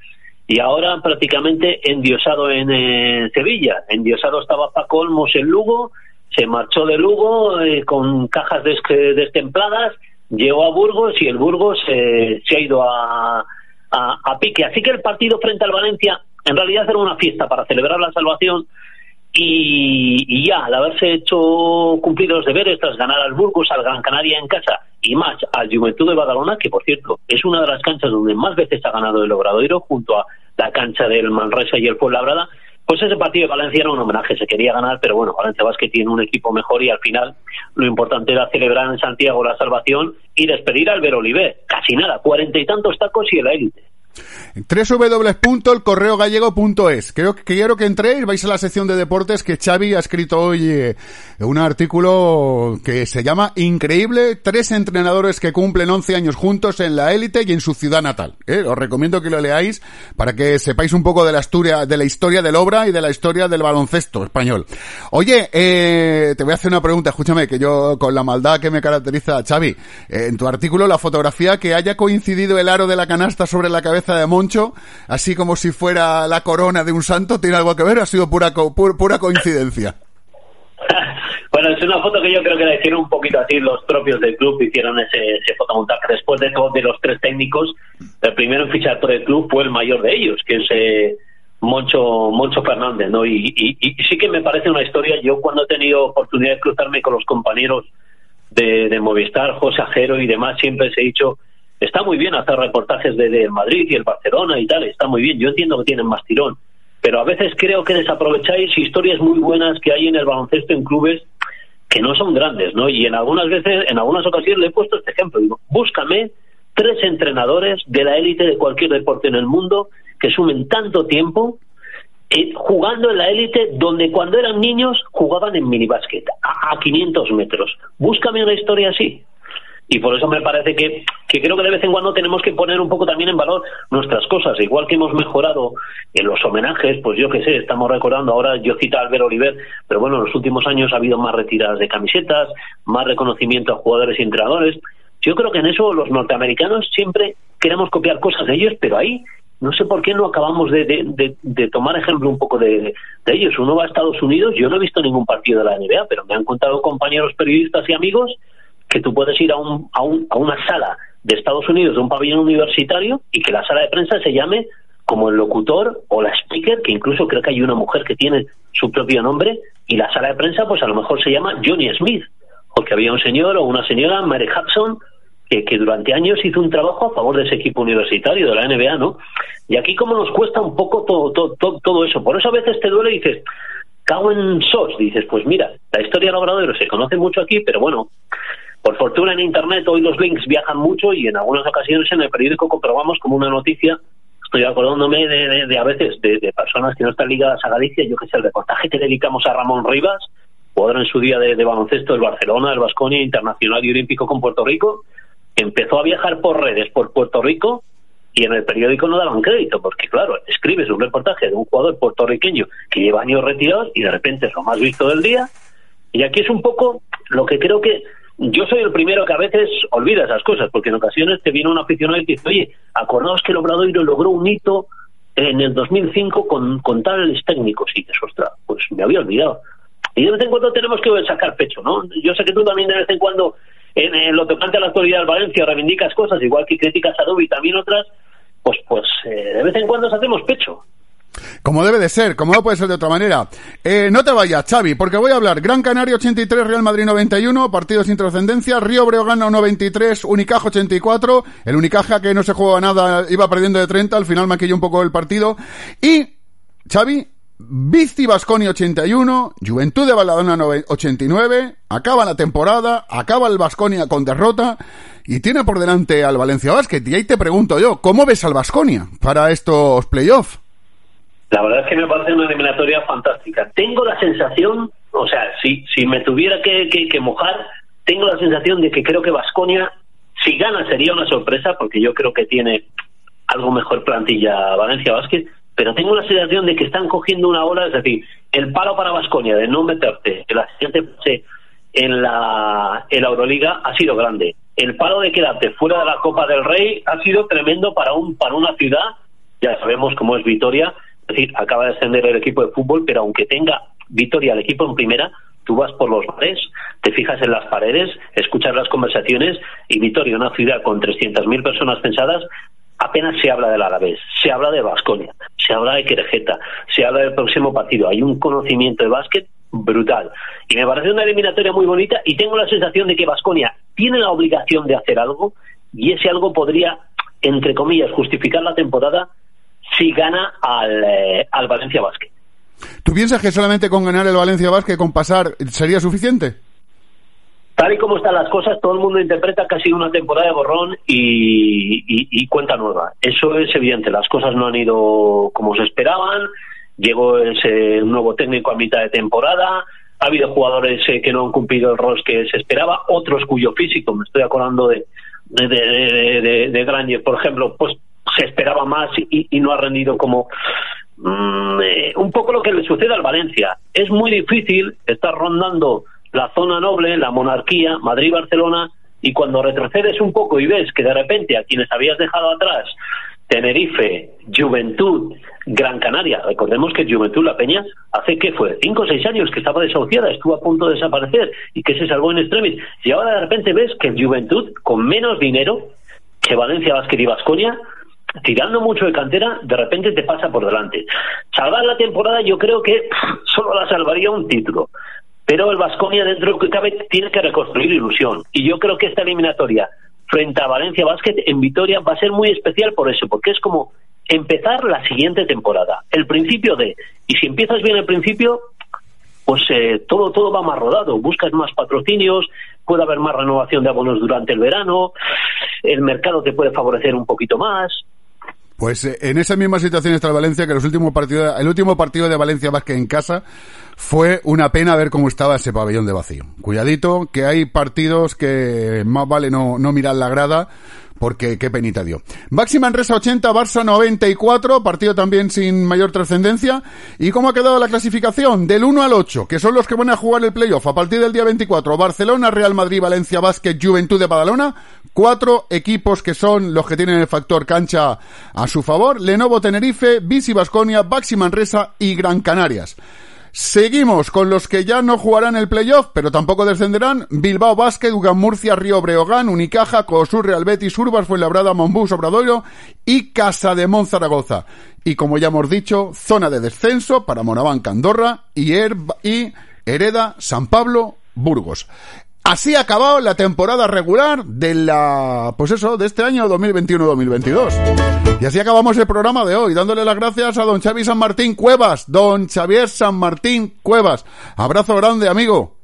y ahora prácticamente endiosado en eh, Sevilla. Endiosado estaba Paco Olmos en Lugo, se marchó de Lugo eh, con cajas destempladas, llegó a Burgos y el Burgos eh, se ha ido a, a pique. Así que el partido frente al Valencia en realidad era una fiesta para celebrar la salvación y, ya, al haberse hecho cumplir los deberes tras ganar al Burgos, al Gran Canaria en casa y más al Juventud de Badalona, que por cierto es una de las canchas donde más veces ha ganado el Obradoiro, junto a la cancha del Manresa y el Fuenlabrada, pues ese partido de Valencia era un homenaje, se quería ganar, pero bueno, Valencia Vázquez tiene un equipo mejor y al final lo importante era celebrar en Santiago la salvación y despedir al Verolivé. Casi nada, cuarenta y tantos tacos y el élite www.elcorreogallego.es. Creo que quiero que entréis, vais a la sección de deportes que Xavi ha escrito hoy eh, un artículo que se llama Increíble, tres entrenadores que cumplen 11 años juntos en la élite y en su ciudad natal. ¿eh? Os recomiendo que lo leáis para que sepáis un poco de la historia, de la historia del obra y de la historia del baloncesto español. Oye, eh, te voy a hacer una pregunta, escúchame, que yo con la maldad que me caracteriza Xavi, en tu artículo la fotografía que haya coincidido el aro de la canasta sobre la cabeza de Moncho, así como si fuera la corona de un santo, ¿tiene algo que ver? ¿Ha sido pura, pura coincidencia? Bueno, es una foto que yo creo que la hicieron un poquito así los propios del club, hicieron ese, ese fotomontaje. Después de de los tres técnicos, el primero en fichar por el club fue el mayor de ellos, que es eh, Moncho, Moncho Fernández, ¿no? Y, y, sí que me parece una historia. Yo cuando he tenido oportunidad de cruzarme con los compañeros de, Movistar, José Ajero y demás, siempre se he dicho está muy bien hacer reportajes de, Madrid y el Barcelona y tal, está muy bien, yo entiendo que tienen más tirón, pero a veces creo que desaprovecháis historias muy buenas que hay en el baloncesto en clubes que no son grandes, ¿no? Y en algunas veces, en algunas ocasiones le he puesto este ejemplo, digo, búscame tres entrenadores de la élite de cualquier deporte en el mundo que sumen tanto tiempo eh, jugando en la élite donde cuando eran niños jugaban en minibásquet a, a 500 metros. Búscame una historia así y por eso me parece que, que creo que de vez en cuando tenemos que poner un poco también en valor nuestras cosas, igual que hemos mejorado en los homenajes, pues yo qué sé, estamos recordando ahora, yo cito a Albert Oliver, pero bueno, en los últimos años ha habido más retiradas de camisetas, más reconocimiento a jugadores y entrenadores. Yo creo que en eso los norteamericanos siempre queremos copiar cosas de ellos, pero ahí no sé por qué no acabamos de, tomar ejemplo un poco de, de, ellos. Uno va a Estados Unidos, yo no he visto ningún partido de la NBA, pero me han contado compañeros periodistas y amigos que tú puedes ir a, un, a, un, a una sala de Estados Unidos, de un pabellón universitario, y que la sala de prensa se llame como el locutor o la speaker, que incluso creo que hay una mujer que tiene su propio nombre, y la sala de prensa pues a lo mejor se llama Johnny Smith, porque había un señor o una señora, Mary Hudson, que, que, durante años hizo un trabajo a favor de ese equipo universitario, de la NBA, ¿no? Y aquí como nos cuesta un poco todo, todo, todo, eso. Por eso a veces te duele y dices, cago en sos, dices, pues mira, la historia del Obrador se conoce mucho aquí, pero bueno, por fortuna en Internet hoy los links viajan mucho y en algunas ocasiones en el periódico comprobamos como una noticia, estoy acordándome de, a veces de, personas que no están ligadas a Galicia, yo que sé, el reportaje que dedicamos a Ramón Rivas, jugador en su día de, baloncesto del Barcelona, del Vasconia, internacional y olímpico con Puerto Rico, empezó a viajar por redes por Puerto Rico y en el periódico no daban crédito, porque claro, escribes un reportaje de un jugador puertorriqueño que lleva años retirados y de repente es lo más visto del día. Y aquí es un poco lo que creo que yo soy el primero que a veces olvida esas cosas, porque en ocasiones te viene un aficionado y te dice, oye, acordaos que el Obradoiro logró un hito en el 2005 con, con tales técnicos. Y dices, ostras, pues me había olvidado. Y de vez en cuando tenemos que sacar pecho, ¿no? Yo sé que tú también de vez en cuando, en, lo tocante a la actualidad del Valencia, reivindicas cosas, igual que criticas a Dubi y también otras, pues, pues eh, de vez en cuando hacemos pecho. Como debe de ser, como no puede ser de otra manera. Eh, no te vayas, Xavi, porque voy a hablar. Gran Canaria 83, Real Madrid 91, partido sin trascendencia. Río Breogán 93, Unicaja 84. El Unicaja que no se juega nada, iba perdiendo de 30, al final maquilló un poco el partido. Y, Xavi, Vici Basconi 81, Juventud de Baladona 89, acaba la temporada, acaba el Basconia con derrota y tiene por delante al Valencia Basket. Y ahí te pregunto yo, ¿cómo ves al Basconia para estos playoffs? La verdad es que me parece una eliminatoria fantástica. Tengo la sensación, o sea, si, si me tuviera que, que, mojar, tengo la sensación de que creo que Vasconia, si gana, sería una sorpresa, porque yo creo que tiene algo mejor plantilla Valencia Vázquez, pero tengo la sensación de que están cogiendo una ola, es decir, el palo para Vasconia de no meterte en la siguiente en la, en la Euroliga ha sido grande. El palo de quedarte fuera de la Copa del Rey ha sido tremendo para un para una ciudad, ya sabemos cómo es Vitoria, es decir, acaba de ascender el equipo de fútbol, pero aunque tenga Vitoria el equipo en primera, tú vas por los bares, te fijas en las paredes, escuchas las conversaciones y Vitoria, una ciudad con 300.000 personas pensadas, apenas se habla del Alavés, se habla de Vasconia, se habla de Querejeta, se habla del próximo partido. Hay un conocimiento de básquet brutal. Y me parece una eliminatoria muy bonita y tengo la sensación de que Vasconia tiene la obligación de hacer algo y ese algo podría, entre comillas, justificar la temporada si gana al, eh, al Valencia Basket. ¿Tú piensas que solamente con ganar el Valencia Basket, con pasar, sería suficiente? Tal y como están las cosas, todo el mundo interpreta que ha sido una temporada de borrón y, cuenta nueva. Eso es evidente. Las cosas no han ido como se esperaban. Llegó ese nuevo técnico a mitad de temporada. Ha habido jugadores eh, que no han cumplido el rol que se esperaba. Otros cuyo físico, me estoy acordando de, de, de, de Granger, por ejemplo, pues se esperaba más y, no ha rendido como mm, eh, un poco lo que le sucede al Valencia. Es muy difícil estar rondando la zona noble, la monarquía, Madrid-Barcelona, y cuando retrocedes un poco y ves que de repente a quienes habías dejado atrás, Tenerife, Juventud, Gran Canaria, recordemos que Juventud La Peña hace que fue cinco o seis años que estaba desahuciada, estuvo a punto de desaparecer y que se salvó en extremis, y ahora de repente ves que Juventud, con menos dinero que Valencia, Vázquez y Vasconia, tirando mucho de cantera, de repente te pasa por delante. Salvar la temporada yo creo que solo la salvaría un título. Pero el Vasconia dentro que cabe tiene que reconstruir ilusión. Y yo creo que esta eliminatoria frente a Valencia Basket en Vitoria va a ser muy especial por eso, porque es como empezar la siguiente temporada, el principio de, y si empiezas bien el principio, pues eh, todo todo va más rodado, buscas más patrocinios, puede haber más renovación de abonos durante el verano, el mercado te puede favorecer un poquito más, pues eh, en esa misma situación está el Valencia, que los últimos partidos, el último partido de Valencia más que en casa fue una pena ver cómo estaba ese pabellón de vacío. Cuidadito, que hay partidos que más vale no, no mirar la grada, porque qué penita dio. Baxi Manresa 80, Barça 94, partido también sin mayor trascendencia. ¿Y cómo ha quedado la clasificación? Del 1 al 8, que son los que van a jugar el playoff a partir del día 24. Barcelona, Real Madrid, Valencia, Basket, Juventud de Badalona. Cuatro equipos que son los que tienen el factor cancha a su favor. Lenovo Tenerife, Visi Basconia, Baxi Manresa y Gran Canarias. Seguimos con los que ya no jugarán el playoff, pero tampoco descenderán. Bilbao Basket, Ugan Murcia, Río Breogán, Unicaja, Cosur, Real Betis, Urbas, Fuenlabrada, Monbús, Obradoiro y Casa de Monzaragoza. Y como ya hemos dicho, zona de descenso para Moraván, Andorra y, y Hereda, San Pablo, Burgos. Así ha acabado la temporada regular de la, pues eso, de este año 2021-2022. Y así acabamos el programa de hoy, dándole las gracias a don Xavi San Martín Cuevas, don Xavier San Martín Cuevas. Abrazo grande, amigo.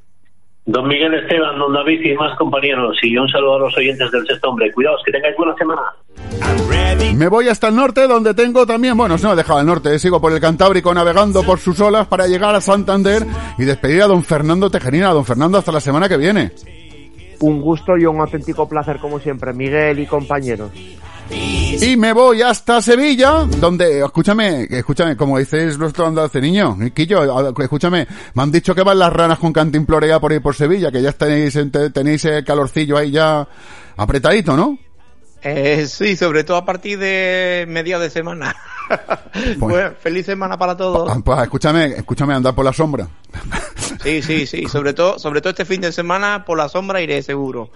Don Miguel Esteban, don David y más compañeros, y un saludo a los oyentes del sexto hombre. Cuidaos, que tengáis buena semana. Me voy hasta el norte, donde tengo también, bueno, no he dejado el norte, sigo por el Cantábrico navegando por sus olas para llegar a Santander y despedir a don Fernando Tejerina. Don Fernando, hasta la semana que viene. Un gusto y un auténtico placer, como siempre, Miguel y compañeros. Y me voy hasta Sevilla, donde, escúchame, escúchame, como dices nuestro hace niño, Quillo, escúchame, me han dicho que van las ranas con cantimplorea por ahí por Sevilla, que ya tenéis, tenéis el calorcillo ahí ya apretadito, ¿no? Eh, sí, sobre todo a partir de media de semana. Pues, feliz semana para todos. Pues, pues escúchame, escúchame andar por la sombra. Sí, sí, sí, sobre todo, sobre todo este fin de semana por la sombra iré seguro.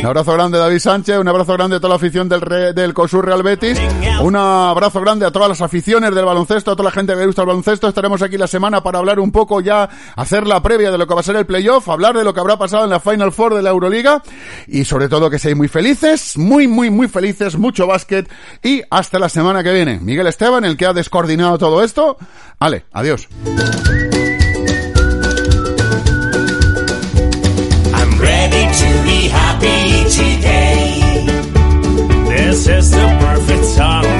Un abrazo grande David Sánchez, un abrazo grande a toda la afición del, del COSUR Real Betis, un abrazo grande a todas las aficiones del baloncesto, a toda la gente que le gusta el baloncesto. Estaremos aquí la semana para hablar un poco ya, hacer la previa de lo que va a ser el playoff, hablar de lo que habrá pasado en la Final Four de la Euroliga y sobre todo que seáis muy felices, muy, muy, muy felices, mucho básquet y hasta la semana que viene. Miguel Esteban, el que ha descoordinado todo esto. Ale, adiós. happy today. This is the perfect time.